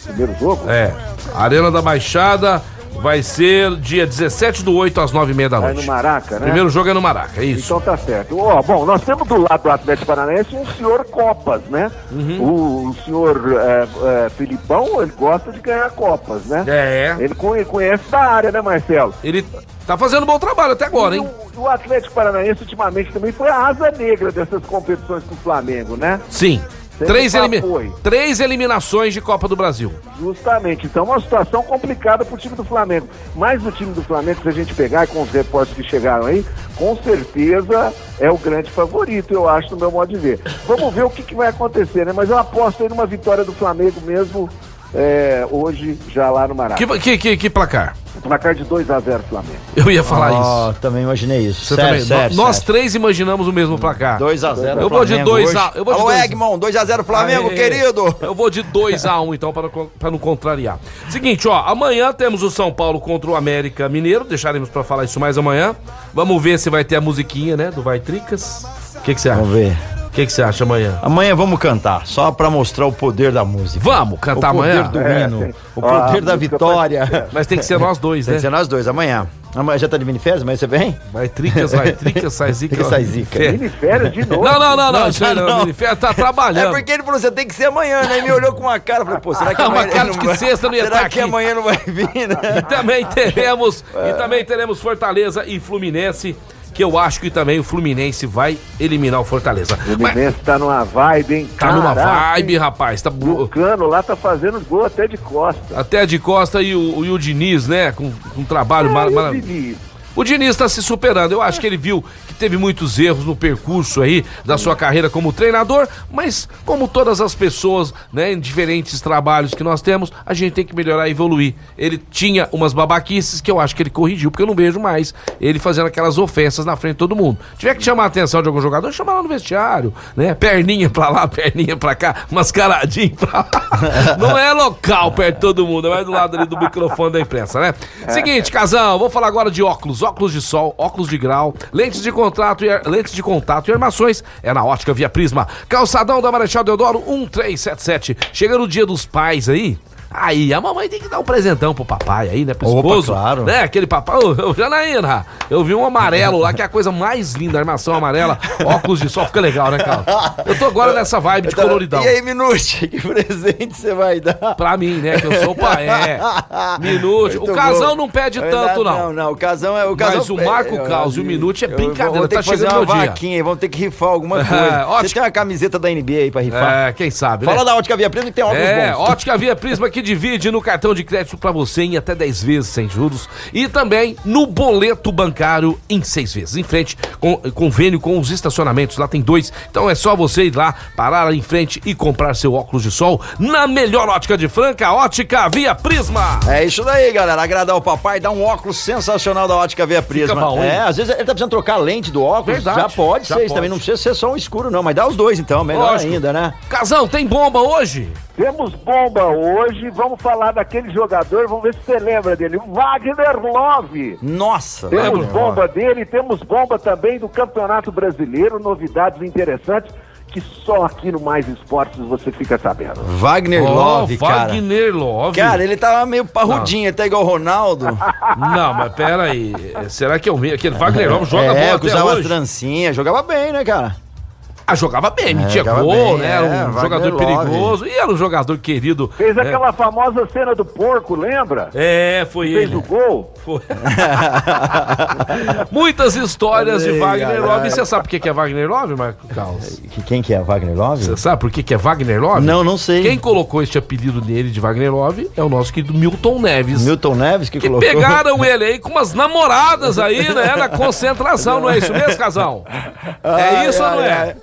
Primeiro jogo. É, Arena da Baixada vai ser dia 17 do 8 às nove e meia da Aí noite. no Maraca, né? Primeiro jogo é no Maraca, é isso. Então tá certo. Ó, bom, nós temos do lado do Atlético Paranaense um senhor Copas, né? Uhum. O, o senhor é, é, Filipão, ele gosta de ganhar Copas, né? É, Ele conhe- conhece da área, né, Marcelo? ele tá fazendo um bom trabalho até agora, E hein? o, o Atlético Paranaense ultimamente também foi a asa negra dessas competições com o Flamengo, né? Sim. Três, elimi-. Três eliminações de Copa do Brasil. Justamente. Então, uma situação complicada pro time do Flamengo. Mas o time do Flamengo, se a gente pegar com os repórteres que chegaram aí, com certeza é o grande favorito, eu acho, no meu modo de ver. Vamos ver o que, que vai acontecer, né? Mas eu aposto aí numa vitória do Flamengo mesmo é, hoje, já lá no Maracanã. Que, que, que, que placar? Placar de 2 a 0 Flamengo. Eu ia falar isso. Ó, também imaginei isso. Você sério, também. sério, nós sério. três imaginamos o mesmo placar. 2x0 Eu vou de 2 a- eu vou de Alô, dois- Egmont, 2x0 Flamengo, Aê. querido. Eu vou de 2x1, um, então, para, não- para não contrariar. Seguinte, ó, amanhã temos o São Paulo contra o América Mineiro, deixaremos para falar isso mais amanhã. Vamos ver se vai ter a musiquinha, né, do Vai Tricas. O que que você acha? Vamos ver. O que você acha amanhã? Amanhã vamos cantar, só pra mostrar o poder da música. Vamos O cantar poder amanhã? do É, hino, tem. o poder Ah, da vitória. Mas tem que ser nós dois, Tem né? que ser nós dois, amanhã. Amanhã já tá de miniférias, amanhã você vem? Vai Tricas, vai Tricas, sai zica. Tem que sai zica. Fé. Mini férias de novo. Não, não, não, não, Não, não. não. Minifé tá É trabalhando. porque ele falou, você tem que ser amanhã, né? E me olhou com uma cara, falei, pô, será que <laughs> Uma amanhã ele cara não de que vai- sexta não ia Será tá que aqui? amanhã não vai vir, né? E também teremos, e também teremos Fortaleza e Fluminense, que eu acho que também o Fluminense vai eliminar o Fortaleza. O Mas Fluminense tá numa vibe, hein? tá numa vibe, hein? rapaz. Tá, o Cano lá tá fazendo gol até de costa. até de Costa e o, e o Diniz, né? Com, com um trabalho o maravilhoso. Diniz? O Diniz está se superando. Eu acho que ele viu teve muitos erros no percurso aí da sua carreira como treinador, mas como todas as pessoas, né, em diferentes trabalhos que nós temos, a gente tem que melhorar e evoluir. Ele tinha umas babaquices que eu acho que ele corrigiu, porque eu não vejo mais ele fazendo aquelas ofensas na frente de todo mundo. Tiver que chamar a atenção de algum jogador, chama lá no vestiário, né? Perninha pra lá, <laughs> perninha pra cá, mascaradinho pra lá. Não é local perto de todo mundo, é mais do lado ali do microfone da imprensa, né? Seguinte, casal, vou falar agora de óculos, óculos de sol, óculos de grau, lentes de contrato e lentes de contato e armações. É na Ótica Via Prisma. Calçadão da Marechal Deodoro 1377. Chegando o Dia dos Pais aí, Aí, a mamãe tem que dar um presentão pro papai aí, né? Pro Opa, esposo. claro. Né? Aquele papai. Ô, ô, Janaína, eu vi um amarelo lá, que é a coisa mais linda, armação amarela. Óculos de sol, fica legal, né, Carlos? Eu tô agora nessa vibe de coloridão. E aí, Minute, <laughs> que presente você vai dar? Pra mim, né? Que eu sou o pai. É. <laughs> Minute. O casão bom. não pede É, tanto, não. Não, não, o casão é o casão. Mas o Marco é, Caos e o Minute é brincadeira, ter tá que fazer chegando uma vaquinha vamos ter que rifar alguma É, <laughs> coisa. ótimo. Você tem uma camiseta da NBA aí pra rifar? É, quem sabe, né? Fala da Ótica Via Prima que tem óculos É, bons. Ótica Via Prisma que divide no cartão de crédito pra você em até 10 vezes sem juros e também no boleto bancário em 6 vezes. Em frente com convênio com os estacionamentos, lá tem dois. Então é só você ir lá, parar lá em frente e comprar seu óculos de sol na melhor ótica de Franca, Ótica Via Prisma. É isso daí, galera. Agradar o papai, dar um óculos sensacional da ótica Via Prisma. bom, é, às vezes ele tá precisando trocar a lente do óculos. Verdade, já pode já ser, pode. também não precisa ser só um escuro, não. Mas dá os dois então, melhor Lógico. ainda, né? Casão, tem bomba hoje? Temos bomba hoje, vamos falar daquele jogador, vamos ver se você lembra dele, o Wagner Love. Nossa, Temos bomba dele, temos bomba também do Campeonato Brasileiro, novidades interessantes que só aqui no Mais Esportes você fica sabendo. Wagner Love, Ó, cara. Wagner Love. Cara, ele tava meio parrudinho, até igual o Ronaldo. <laughs> Não, mas pera aí. Será que é o mesmo? Aquele Wagner Love joga é, bola que até usava as hoje? trancinhas, jogava bem, né, cara? Ah, jogava bem, metia jogava gol, bem, né? é, Era um Wagner jogador perigoso. E era um jogador querido. Fez né? aquela famosa cena do porco, lembra? É, foi Fez ele. o gol. Foi. <laughs> Muitas histórias de Wagner galera. Love. E você sabe por que é Wagner Love, Marco Carlos? Que- Quem que é? Wagner Love? Você sabe por que é Wagner Love? Não, não sei. Quem colocou este apelido nele de Wagner Love é o nosso querido Milton Neves. Milton Neves que, Que colocou. pegaram <laughs> ele aí com umas namoradas aí, né? Na concentração, não é isso mesmo, casal? É isso ou não é?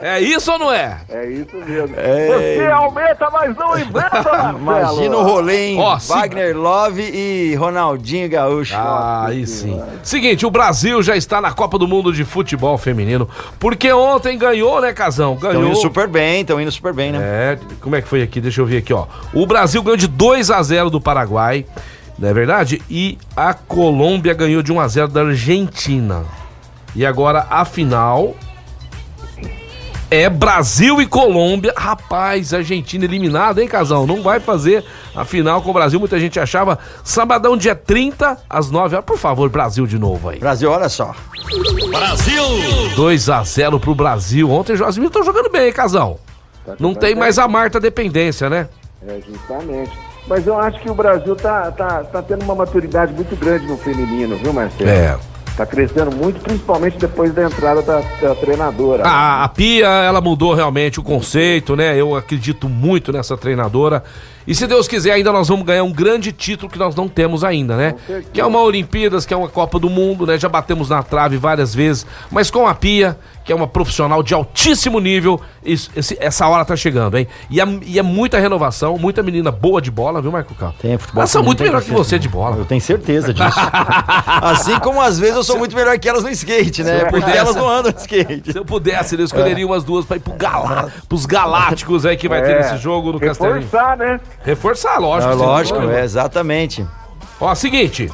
É isso ou não é? É isso mesmo. Ei. Você aumenta, mas não <laughs> inventa. Imagina o rolê, hein? Ó, se- Wagner Love e Ronaldinho Gaúcho. Ah, aí sim. Seguinte, o Brasil já está na Copa do Mundo de Futebol Feminino, porque ontem ganhou, né, Casão? Estão Ganhou. indo super bem, estão indo super bem, né? É, como é que foi aqui? Deixa eu ver aqui, ó. O Brasil ganhou de 2 a 0 do Paraguai, não é verdade? E a Colômbia ganhou de 1 a 0 da Argentina. E agora a final é Brasil e Colômbia. Rapaz, Argentina eliminada, hein, Casão? Não vai fazer a final com o Brasil. Muita gente achava sabadão dia 30 às 9 horas. Por favor, Brasil de novo aí. Brasil, olha só. 2 a 0 pro Brasil. Ontem os Josimir estão jogando bem, hein, Casão? Não tem mais a Marta dependência, né? É, justamente. Mas eu acho que o Brasil tá, tá, tá tendo uma maturidade muito grande no feminino, viu, Marcelo? É. Tá crescendo muito, principalmente depois da entrada da, da treinadora. A, a Pia, ela mudou realmente o conceito, né? Eu acredito muito nessa treinadora. E se Deus quiser, ainda nós vamos ganhar um grande título que nós não temos ainda, né? Que é uma Olimpíadas, que é uma Copa do Mundo, né? Já batemos na trave várias vezes, mas com a Pia, que é uma profissional de altíssimo nível, isso, esse- essa hora tá chegando, hein? E é, e é muita renovação, muita menina boa de bola, viu, Marco Cal? Tem futebol. Elas são muito melhor que certeza. você de bola. Eu tenho certeza disso. <laughs> assim como às vezes eu sou muito melhor que elas no skate, né? Porque elas não andam de skate. Se eu pudesse, eu escolheria umas duas pra ir pro galá, pros galácticos aí que vai ter É, nesse jogo no Castelinho. Reforçar, né? Reforçar, lógico. Sem lógico, é, exatamente. Ó, seguinte.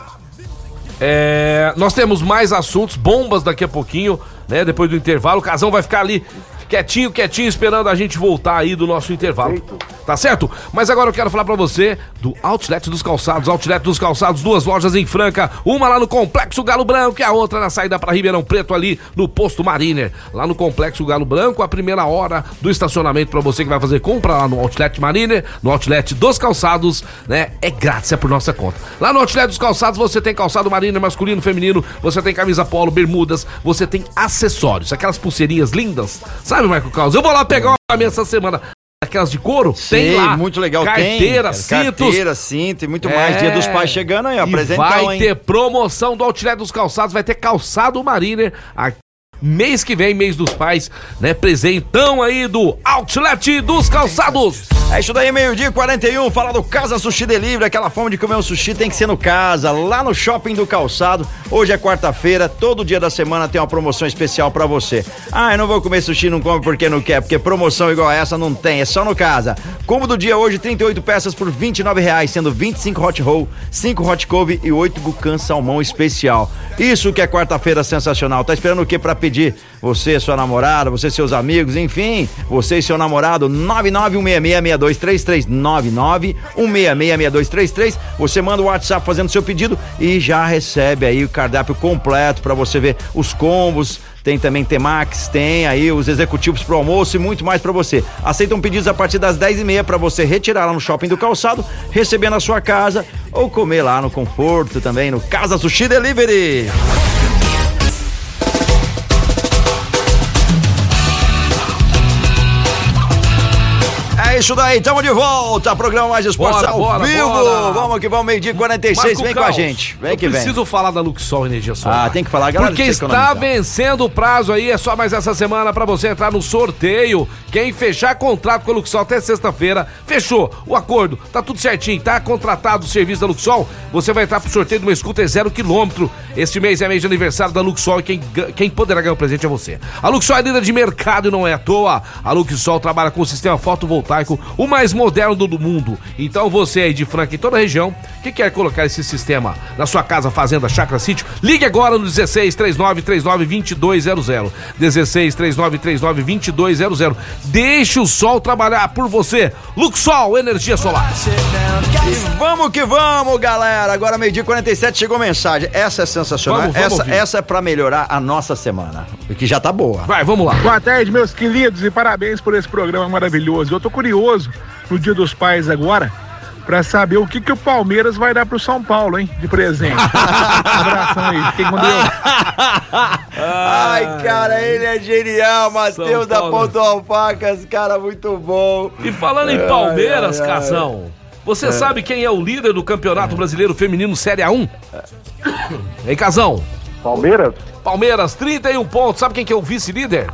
É, nós temos mais assuntos, bombas daqui a pouquinho, né? Depois do intervalo. O Casão vai ficar ali quietinho, quietinho, esperando a gente voltar aí do nosso intervalo. Tá certo? Mas agora eu quero falar pra você do Outlet dos Calçados. Outlet dos Calçados, duas lojas em Franca. Uma lá no Complexo Galo Branco e a outra na saída pra Ribeirão Preto ali no Posto Mariner. Lá no Complexo Galo Branco, a primeira hora do estacionamento pra você que vai fazer compra lá no Outlet Mariner, no Outlet dos Calçados, né? É grátis, é por nossa conta. Lá no Outlet dos Calçados você tem calçado Mariner masculino, feminino, você tem camisa polo, bermudas, você tem acessórios, aquelas pulseirinhas lindas. Sabe, Marco Carlos? Eu vou lá pegar uma minha essa semana. Aquelas de couro? Sim, lá. muito legal. Carteira, tem, cintos. Carteira, cinto e muito É. mais. Dia dos pais chegando aí, ó. E vai hein? ter promoção do Outlet dos Calçados, vai ter calçado Mariner aqui. Mês que vem, mês dos pais, né? Presentão aí do Outlet dos Calçados. É isso daí, meio-dia e 41. Fala do Casa Sushi Delivery. Aquela fome de comer um sushi tem que ser no Casa, lá no Shopping do Calçado. Hoje é quarta-feira, todo dia da semana tem uma promoção especial pra você. Ah, eu não vou comer sushi, não come porque não quer, porque promoção igual essa não tem, é só no Casa. Combo do dia hoje, 38 peças por 29 reais, sendo 25 hot roll, 5 hot cove e 8 bucan salmão especial. Isso que é quarta-feira sensacional. Tá esperando o que pra pedir? Você, sua namorada, você, seus amigos, enfim, você e seu namorado, 991666233, 991666233. Você manda o WhatsApp fazendo seu pedido e já recebe aí o cardápio completo pra você ver os combos. Tem também Temax, tem aí os executivos pro almoço e muito mais pra você. Aceitam pedidos a partir das 10h30 pra você retirar lá no shopping do calçado, receber na sua casa ou comer lá no conforto também no Casa Sushi Delivery. Isso daí, tamo de volta. Programa Mais Esportes ao bora, vivo. bora. Vamos que vamos, meio-dia e 46. Marco vem com a gente. Vem que vem. preciso falar da Luxol Energia Solar. Ah, tem que falar, galera. Porque está vencendo o prazo aí, é só mais essa semana pra você entrar no sorteio. Quem fechar contrato com a Luxol até sexta-feira, fechou o acordo, tá tudo certinho, tá contratado o serviço da Luxol, você vai entrar pro sorteio de uma scooter zero quilômetro. Este mês é mês de aniversário da Luxol e quem, quem poderá ganhar o presente é você. A Luxol é líder de mercado e não é à toa. A Luxol trabalha com o sistema fotovoltaico, o mais moderno do mundo. Então você aí de Franca e toda a região que quer colocar esse sistema na sua casa, fazenda, chácara, sítio, ligue agora no 16 39 39 2200. 16 39 39 2200. Deixe o sol trabalhar por você. Luxol, energia solar. E vamos que vamos, galera. Agora, meio-dia e 47, chegou mensagem. Essa é sensacional. Vamos, vamos essa, ouvir. essa é pra melhorar a nossa semana. Que já tá boa. Vai, vamos lá. Boa tarde, meus queridos, e parabéns por esse programa maravilhoso. Eu tô curioso no Dia dos Pais agora pra saber o que, que o Palmeiras vai dar pro São Paulo, hein? De presente. <laughs> Abração aí, fiquem com Deus. <laughs> Ai, cara, ele é genial. Matheus da. Ponto Alpacas, cara, muito bom. E falando em Palmeiras, ai, ai. Casão, você sabe quem é o líder do Campeonato Brasileiro Feminino Série A1? Hein, Casão? Palmeiras? Palmeiras, 31 pontos. Sabe quem que é o vice-líder?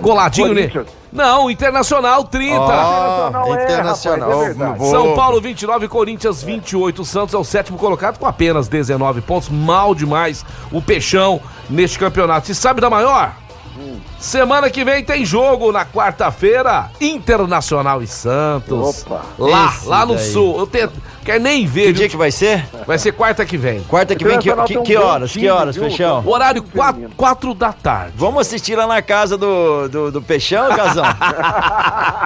Coladinho, né? Não, Internacional, 30. Ó, Internacional é, internacional. rapaz, é verdade. Vou- São Paulo 29, Corinthians 28. O Santos é o sétimo colocado com apenas 19 pontos. Mal demais o Peixão neste campeonato. E sabe da maior? Semana que vem tem jogo na quarta-feira, Internacional e Santos. Opa. Lá, Esse lá no daí. sul. Eu tento, quer nem ver. Que dia que vai ser? Vai ser quarta que vem. Quarta que vem, que, que, tem um que bom horas? Que horas? Peixão? Horário 4, quatro da tarde. Vamos assistir lá na casa do, do, do Peixão, Casão?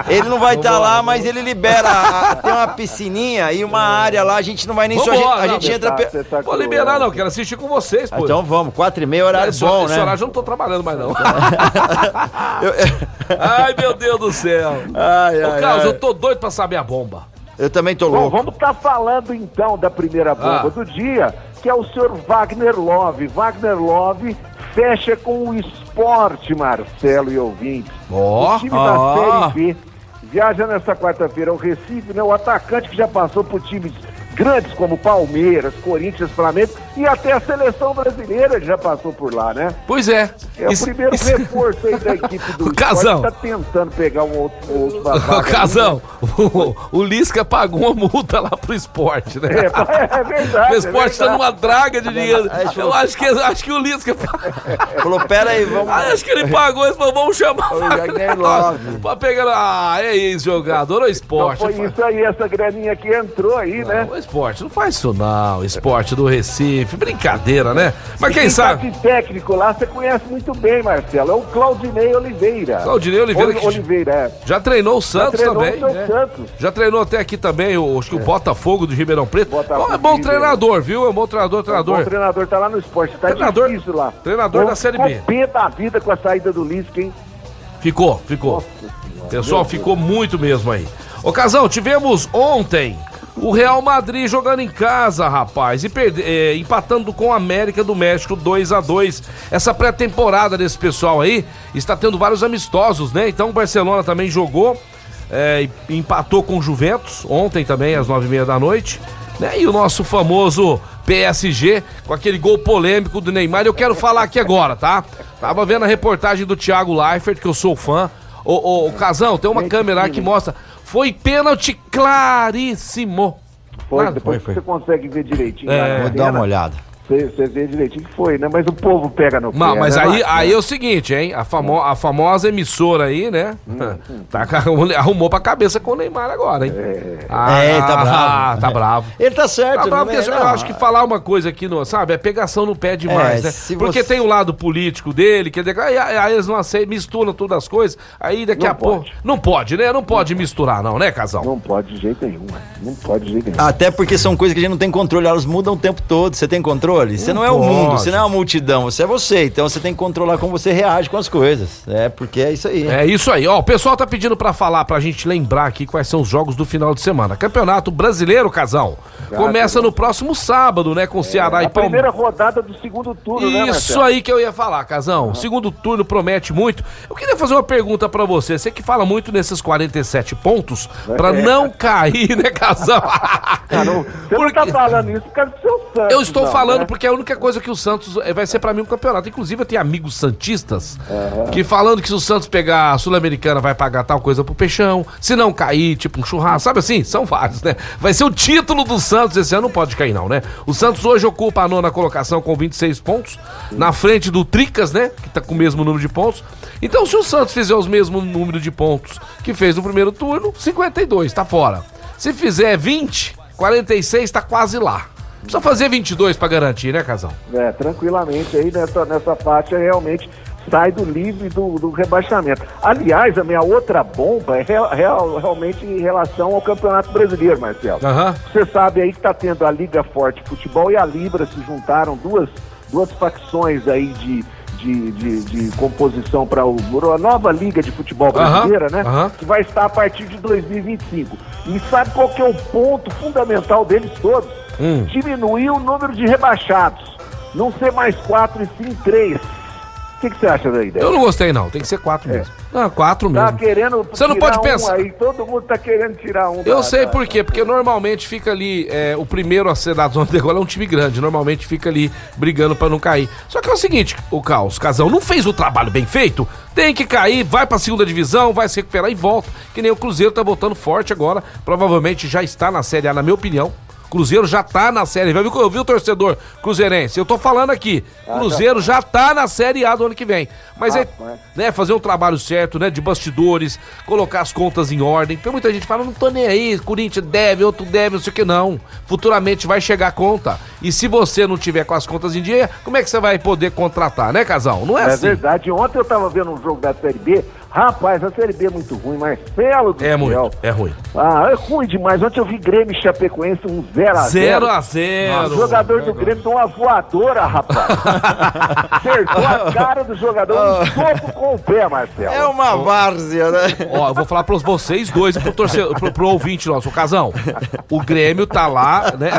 ele não vai estar lá, mas ele libera. a- tem uma piscininha e uma área lá, a gente não vai nem só. A gente, não, entra. tá- pe- tá Vou liberar, não, quero assistir com vocês, Ah, pô. Então vamos, quatro e meia, horário Esse- bom, esse né? horário eu não tô trabalhando mais, não. <laughs> Eu, <laughs> eu- Ai, meu Deus do céu. ai, Ô, ai, Carlos, ai. eu tô doido pra saber a bomba. Eu também tô Bom, louco. vamos estar falando então da primeira bomba Ah. do dia, que é o senhor Wagner Love. Wagner Love fecha com o esporte, Marcelo e ouvintes. Ó, o time ó. da Série B viaja nessa quarta-feira ao Recife, né? O atacante que já passou por times grandes como Palmeiras, Corinthians, Flamengo e até a seleção brasileira já passou por lá, né? Pois é. É Isso- o primeiro isso- reforço aí da <laughs> equipe do O Casão. esporte, tá tentando pegar um outro, um outro babaca <laughs> aí, Casão, o, o Lisca pagou uma multa lá pro esporte, né? né? É, <laughs> é verdade. o esporte tá é verdade. numa draga de dinheiro. Aí ele Eu acho que, acho que o Lisca. Falou, pera aí, vamos. Ah, acho que ele pagou, ele falou, vamos chamar O Wagner Love. Pra pegar. Ah, é isso, jogador, o Então esporte. foi isso aí, essa graninha que entrou aí, né? Esporte, não faz isso não. Esporte do Recife, brincadeira, né? Mas quem Quem sabe? de técnico lá, você conhece muito bem, Marcelo. É o Claudinei Oliveira. Claudinei Oliveira, Oli- que- Oliveira, é. Já treinou o Santos treinou também. o né? Santos. Já treinou até aqui também, o, acho que o Botafogo do Ribeirão Preto. Botafogo é bom do treinador, viu? É um bom treinador, treinador. treinador tá lá no esporte, tá Treinador- difícil lá. treinador da Série B. Ficou pé da vida com a saída do Lisca, hein? Ficou, ficou. Pessoal, ficou muito mesmo aí. Ô, Casão, tivemos ontem o Real Madrid jogando em casa, rapaz, e perde- eh, empatando com a América do México 2 a 2 Essa pré-temporada desse pessoal aí está tendo vários amistosos, né? Então o Barcelona também jogou, e empatou com o Juventus ontem também, às nove e meia da noite. Né? E o nosso famoso PSG, com aquele gol polêmico do Neymar. Eu quero falar aqui agora, tá? Tava vendo a reportagem do Thiago Leifert, que eu sou fã. Ô, Casão, tem uma câmera que mostra. Foi pênalti claríssimo. Foi, depois foi, você consegue ver direitinho. É, Vou dar uma olhada. Você, vê direitinho que foi, né? Mas o povo pega no Não, pé, mas né, aí, aí é o seguinte, hein? A, famo a famosa emissora aí, né? Tá, com- arrumou pra cabeça com o Neymar agora, hein? Ah, É, tá bravo. Tá bravo. Ele tá certo, Tá bravo, né? porque eu Não, acho que falar uma coisa aqui, no, sabe, é pegação no pé demais, É, né? Porque você- tem o lado político dele, quer dizer, aí, aí eles não aceitam, misturam todas as coisas, aí daqui Não a pouco. pode. Não pode, né? Não pode misturar, não, né, casal? Não pode de jeito nenhum, mano. não pode de jeito nenhum. Até porque são coisas que a gente não tem controle, elas mudam o tempo todo. Você tem controle? Você não, é o mundo, você não é a multidão, você é você. Então você tem que controlar como você reage com as coisas. É, porque é isso aí. É isso aí, ó. O pessoal tá pedindo pra falar, pra gente lembrar aqui quais são os jogos do final de semana. Campeonato Brasileiro, casal. Começa no próximo sábado, né? Com Ceará e a Palmeiras. primeira rodada do segundo turno, né, Isso aí que eu ia falar, Casão. O segundo turno promete muito. Eu queria fazer uma pergunta pra você. Você que fala muito nesses 47 pontos, pra É. não cair, né, Casão? <laughs> Cara, não- você não tá Porque- falando isso por causa do seu Santos. Eu estou não, falando porque é a única coisa que o Santos eh, vai ser pra mim um campeonato. Inclusive, eu tenho amigos santistas que falando que se o Santos pegar a Sul-Americana vai pagar tal coisa pro Peixão. Se não cair, tipo um churrasco, sabe assim? São vários, né? Vai ser o título do Santos esse ano, não pode cair não, né? O Santos hoje ocupa a nona colocação com 26 pontos, na frente do Tricas, né? Que tá com o mesmo número de pontos. Então, se o Santos fizer os mesmos número de pontos que fez no primeiro turno, 52, tá fora. Se fizer 20, 46, tá quase lá. Precisa fazer 22 pra garantir, né, casal? É, tranquilamente aí nessa, nessa faixa realmente sai do livre do, do rebaixamento. Aliás, a minha outra bomba é real- real- realmente em relação ao Campeonato Brasileiro, Marcelo. Aham. Você sabe aí que tá tendo a Liga Forte Futebol e a Libra se juntaram, duas, duas facções aí de, de, de, de composição para a nova Liga de Futebol brasileira, né? aham. Que vai estar a partir de 2025. E sabe qual que é o ponto fundamental deles todos? Hum. Diminuir o número de rebaixados. Não ser mais quatro e sim três. O que, que você acha da ideia? Eu não gostei, não. Tem que ser quatro mesmo. Não, quatro Tá mesmo. querendo Você não pode um pensar. aí, todo mundo tá querendo tirar um. Eu da- sei da- por quê, porque normalmente fica ali, é, o primeiro a ser da zona <laughs> de degola é um time grande, normalmente fica ali brigando pra não cair. Só que é o seguinte, o Caos, Casão, não fez o trabalho bem feito, tem que cair, vai pra segunda divisão, vai se recuperar e volta. Que nem o Cruzeiro tá voltando forte agora, provavelmente já está na Série A, na minha opinião. Cruzeiro já tá na Série eu vi o torcedor cruzeirense? Eu tô falando aqui. Cruzeiro já tá na Série A do ano que vem. Mas é, Rapaz. né, fazer um trabalho certo, né, de bastidores, colocar as contas em ordem. Porque muita gente fala, não tô nem aí, Corinthians deve, outro deve, não sei o que não. Futuramente vai chegar a conta. E se você não tiver com as contas em dia, como é que você vai poder contratar, né, casal? Não é, É assim. verdade. Ontem eu tava vendo um jogo da Série B, Rapaz, a Série B é muito ruim, Marcelo do É céu. muito, é ruim. Ah, é ruim demais. Ontem eu vi Grêmio e Chapecoense um 0x0. 0 a O 0 jogador do Grêmio deu uma voadora, rapaz. <laughs> Acertou a cara do jogador, um soco com o pé, Marcelo. É uma várzea, né? Ó, eu vou falar pra vocês dois e pro, torcedor, pro, pro ouvinte nosso, o Casão. O Grêmio tá lá, né?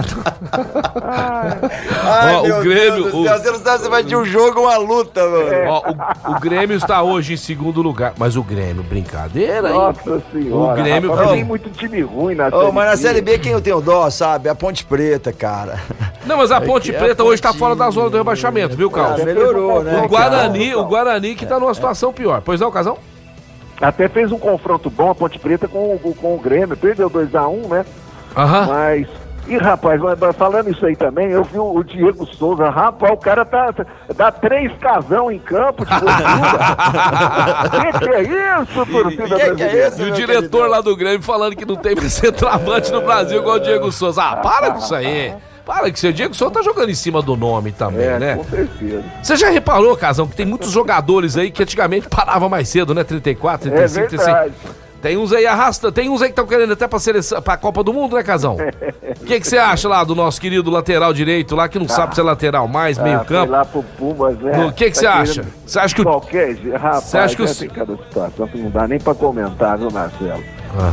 Ai, Ó, o Grêmio, Deus do o- céu, você não sabe se vai de um jogo ou uma luta, mano. Ó, o, o Grêmio está hoje em segundo lugar. Mas o Grêmio, brincadeira, hein? Nossa senhora. O Grêmio- rapaz, tem muito time ruim na Ô, mas na. Série B quem eu tenho dó, sabe? A Ponte Preta, cara. Não, mas a <laughs> Ponte é Preta a hoje tá fora da zona do rebaixamento, viu, Carlos? melhorou, né? O Guarani, Calma, o Guarani que tá numa situação pior. Pois não, Casão? Até fez um confronto bom a Ponte Preta com, o- com o Grêmio. Perdeu 2x1, né? Aham. Mas. E rapaz, mas- mas falando isso aí também, eu vi o, o Diego Souza, rapaz, o cara tá. dá três casão em campo de gordura. que que é isso, torcida <laughs> Que que é isso? E o diretor lá do Grêmio falando que não tem mais <laughs> centroavante no Brasil igual o Diego Souza. Ah, para com isso aí. Para que o Diego Souza tá jogando em cima do nome também, É, né? com certeza. Você já reparou, Casão, que tem muitos jogadores aí que antigamente <laughs> paravam mais cedo, né? 34, É 35, 35. Tem uns aí arrasta, tem uns aí que estão querendo até pra, seleção, pra Copa do Mundo, né, Casão? <laughs> O que você acha lá do nosso querido lateral direito lá, que não sabe se é lateral mais, meio Ah, foi campo? lá pro Pumas, né? O que você Tá acha? Você acha que o- Qualquer. Rapaz, Você acha que o- é cada situação que não dá nem pra comentar, viu, Marcelo?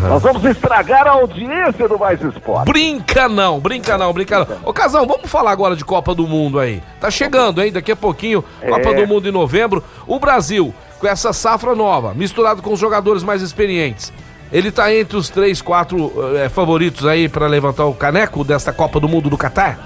Nós vamos estragar a audiência do Mais Esporte. Brinca não, brinca não, brinca não. Ô, Casão, vamos falar agora de Copa do Mundo aí. Tá chegando, hein? Daqui a pouquinho, Copa É. do Mundo em novembro. O Brasil, com essa safra nova, misturado com os jogadores mais experientes, ele tá entre os três, quatro eh, favoritos aí pra levantar o caneco desta Copa do Mundo do Catar?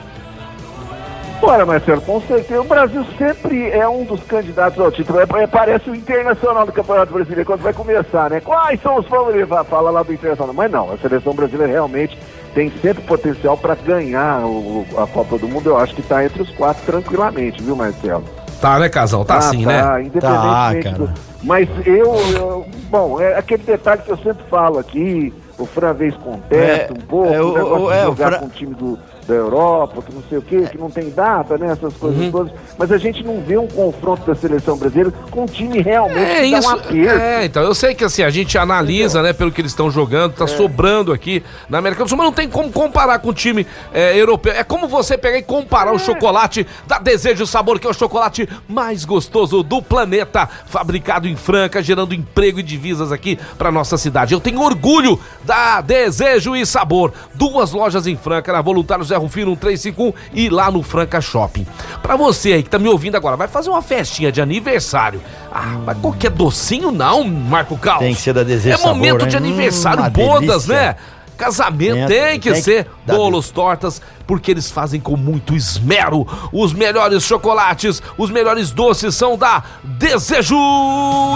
Olha, Marcelo, com certeza. O Brasil sempre é um dos candidatos ao título. É, é- parece o internacional do Campeonato Brasileiro quando vai começar, né? Quais são os favoritos? Vai- Fala lá do internacional. Mas não, a seleção brasileira realmente tem sempre potencial para ganhar o- a Copa do Mundo. Eu acho que está entre os quatro tranquilamente, viu, Marcelo? Tá, né, Casão? Tá Ah, assim, né? Independentemente Tá, cara. do. Mas eu, eu- Bom, é aquele detalhe que eu sempre falo aqui. O Fran vez contesta É, um pouco, é, o- o negócio o- de é, o jogar Fran- com o time do, da Europa, que não sei o quê, que não tem data, né? Essas coisas Uhum. todas. Mas a gente não vê um confronto da seleção brasileira com um time realmente É que dá isso. um aperto. É, então, eu sei que assim, a gente analisa, né, pelo que eles estão jogando, É. tá sobrando aqui na América do Sul, mas não tem como comparar com o time é, europeu. É como você pegar e comparar É. o chocolate da Desejo Sabor, que é o chocolate mais gostoso do planeta, fabricado em Franca, gerando emprego e divisas aqui pra nossa cidade. Eu tenho orgulho da Desejo e Sabor. Duas lojas em Franca, na Voluntário Zé Rufino 1351 e lá no Franca Shopping. Pra você aí que tá me ouvindo agora, vai fazer uma festinha de aniversário. Ah, mas qualquer docinho não, Marco Carlos. Tem que ser da Desejo É momento Sabor, de hein? aniversário, Hum, bodas, delícia. né? Casamento Tem- tem que tem ser bolos, tortas, porque eles fazem com muito esmero. Os melhores chocolates, os melhores doces são da Desejo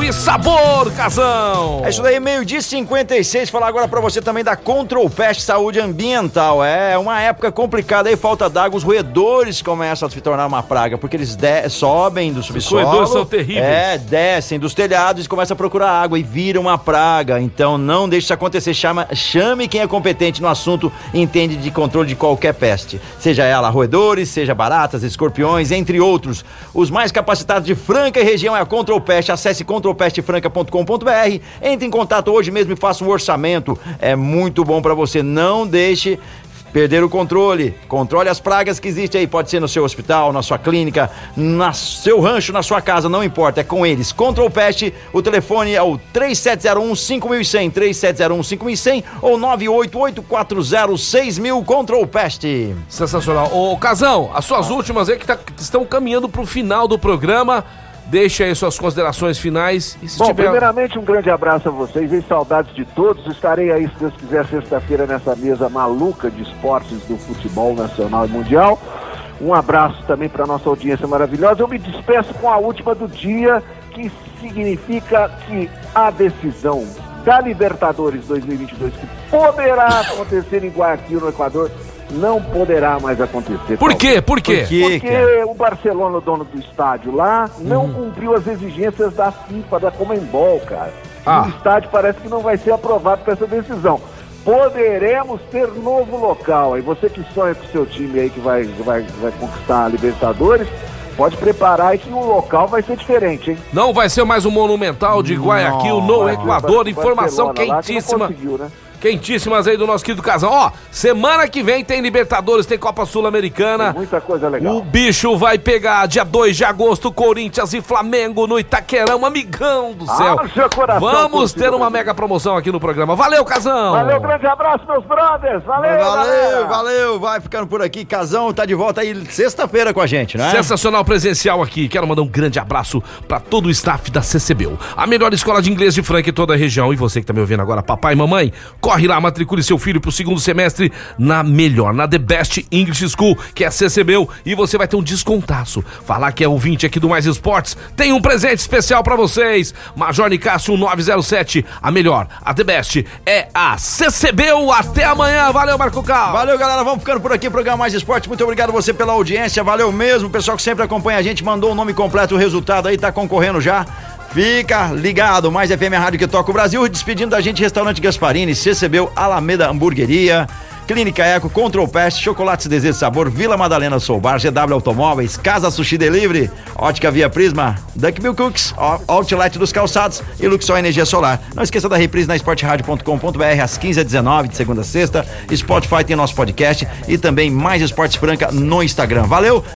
e Sabor, Casão. É isso daí, meio-dia e 56. Falar agora pra você também da Control Pest Saúde Ambiental. É uma época complicada aí, falta d'água. Os roedores começam a se tornar uma praga, porque eles sobem do subsolo. roedores são terríveis. É, descem dos telhados e começam a procurar água e viram uma praga. Então não deixe isso acontecer. Chama, chame quem é competente no assunto entende de controle de qualquer peste. Seja ela roedores, seja baratas, escorpiões, entre outros. Os mais capacitados de Franca e região é a Control Pest. Acesse controlpestfranca.com.br. Entre em contato hoje mesmo e faça um orçamento. É muito bom pra você. Não deixe perder o controle. Controle as pragas que existem aí. Pode ser no seu hospital, na sua clínica, no seu rancho, na sua casa, não importa. É com eles. Control Pest, o telefone é o 3701 5100, 3701 5100 ou 98840 6000 Control Pest. Sensacional. Ô, Casão, as suas últimas aí que, tá- que estão caminhando pro final do programa. Deixa aí suas considerações finais. E se Bom, tiver. primeiramente um grande abraço a vocês e saudades de todos. Estarei aí, se Deus quiser, sexta-feira nessa mesa maluca de esportes do futebol nacional e mundial. Um abraço também para nossa audiência maravilhosa. Eu me despeço com a última do dia, que significa que a decisão da Libertadores 2022, que poderá acontecer em Guayaquil, no Equador, não poderá mais acontecer. Por quê? Por quê? Por quê? Porque o Barcelona, o dono do estádio lá, não Uhum. cumpriu as exigências da FIFA, da Comembol, cara. Ah. O estádio parece que não vai ser aprovado para essa decisão. Poderemos ter novo local. Aí você que sonha com o seu time aí que vai, vai, vai conquistar a Libertadores, pode preparar aí que o local vai ser diferente, hein? Não vai ser mais um Monumental de Guayaquil no Equador. Informação Barcelona lá que não quentíssima. conseguiu, né? Quentíssimas aí do nosso querido Casão. Ó, semana que vem tem Libertadores, tem Copa Sul-Americana. Muita coisa legal. O bicho vai pegar dia 2 de agosto, Corinthians e Flamengo no Itaquerão, amigão do céu. Haja coração, Vamos ter uma mega promoção aqui no programa. Valeu, Casão! Valeu, grande abraço, meus brothers. Valeu, Valeu, galera. valeu, vai ficando por aqui. Casão tá de volta aí sexta-feira com a gente, né? Sensacional presencial aqui. Quero mandar um grande abraço para todo o staff da CCBU, a melhor escola de inglês de Franca em toda a região. E você que tá me ouvindo agora, papai e mamãe, corre lá, matricule seu filho pro segundo semestre na melhor, na The Best English School, que é CCBU, e você vai ter um descontaço. Falar que é ouvinte aqui do Mais Esportes, tem um presente especial para vocês. Major Nicásio 907, a melhor, a The Best é a CCBU. Até amanhã, valeu, Marco Cal. Valeu, galera. Vamos ficando por aqui. Programa Mais Esporte. Muito obrigado você pela audiência. Valeu mesmo. O pessoal que sempre acompanha a gente mandou o nome completo, o resultado aí tá concorrendo já. Fica ligado, mais FM Rádio que toca o Brasil, despedindo da gente Restaurante Gasparini, CCBU, Alameda Hamburgueria, Clínica Eco, Control Pest, Chocolates Desejo de Sabor, Vila Madalena Soubar, GW Automóveis, Casa Sushi Delivery, Ótica Via Prisma, Duck Bill Cooks, Outlet dos Calçados e Luxor Energia Solar. Não esqueça da reprise na esporteradio.com.br às 15 h 19 de segunda a sexta. Spotify tem nosso podcast e também mais Esportes Franca no Instagram. Valeu!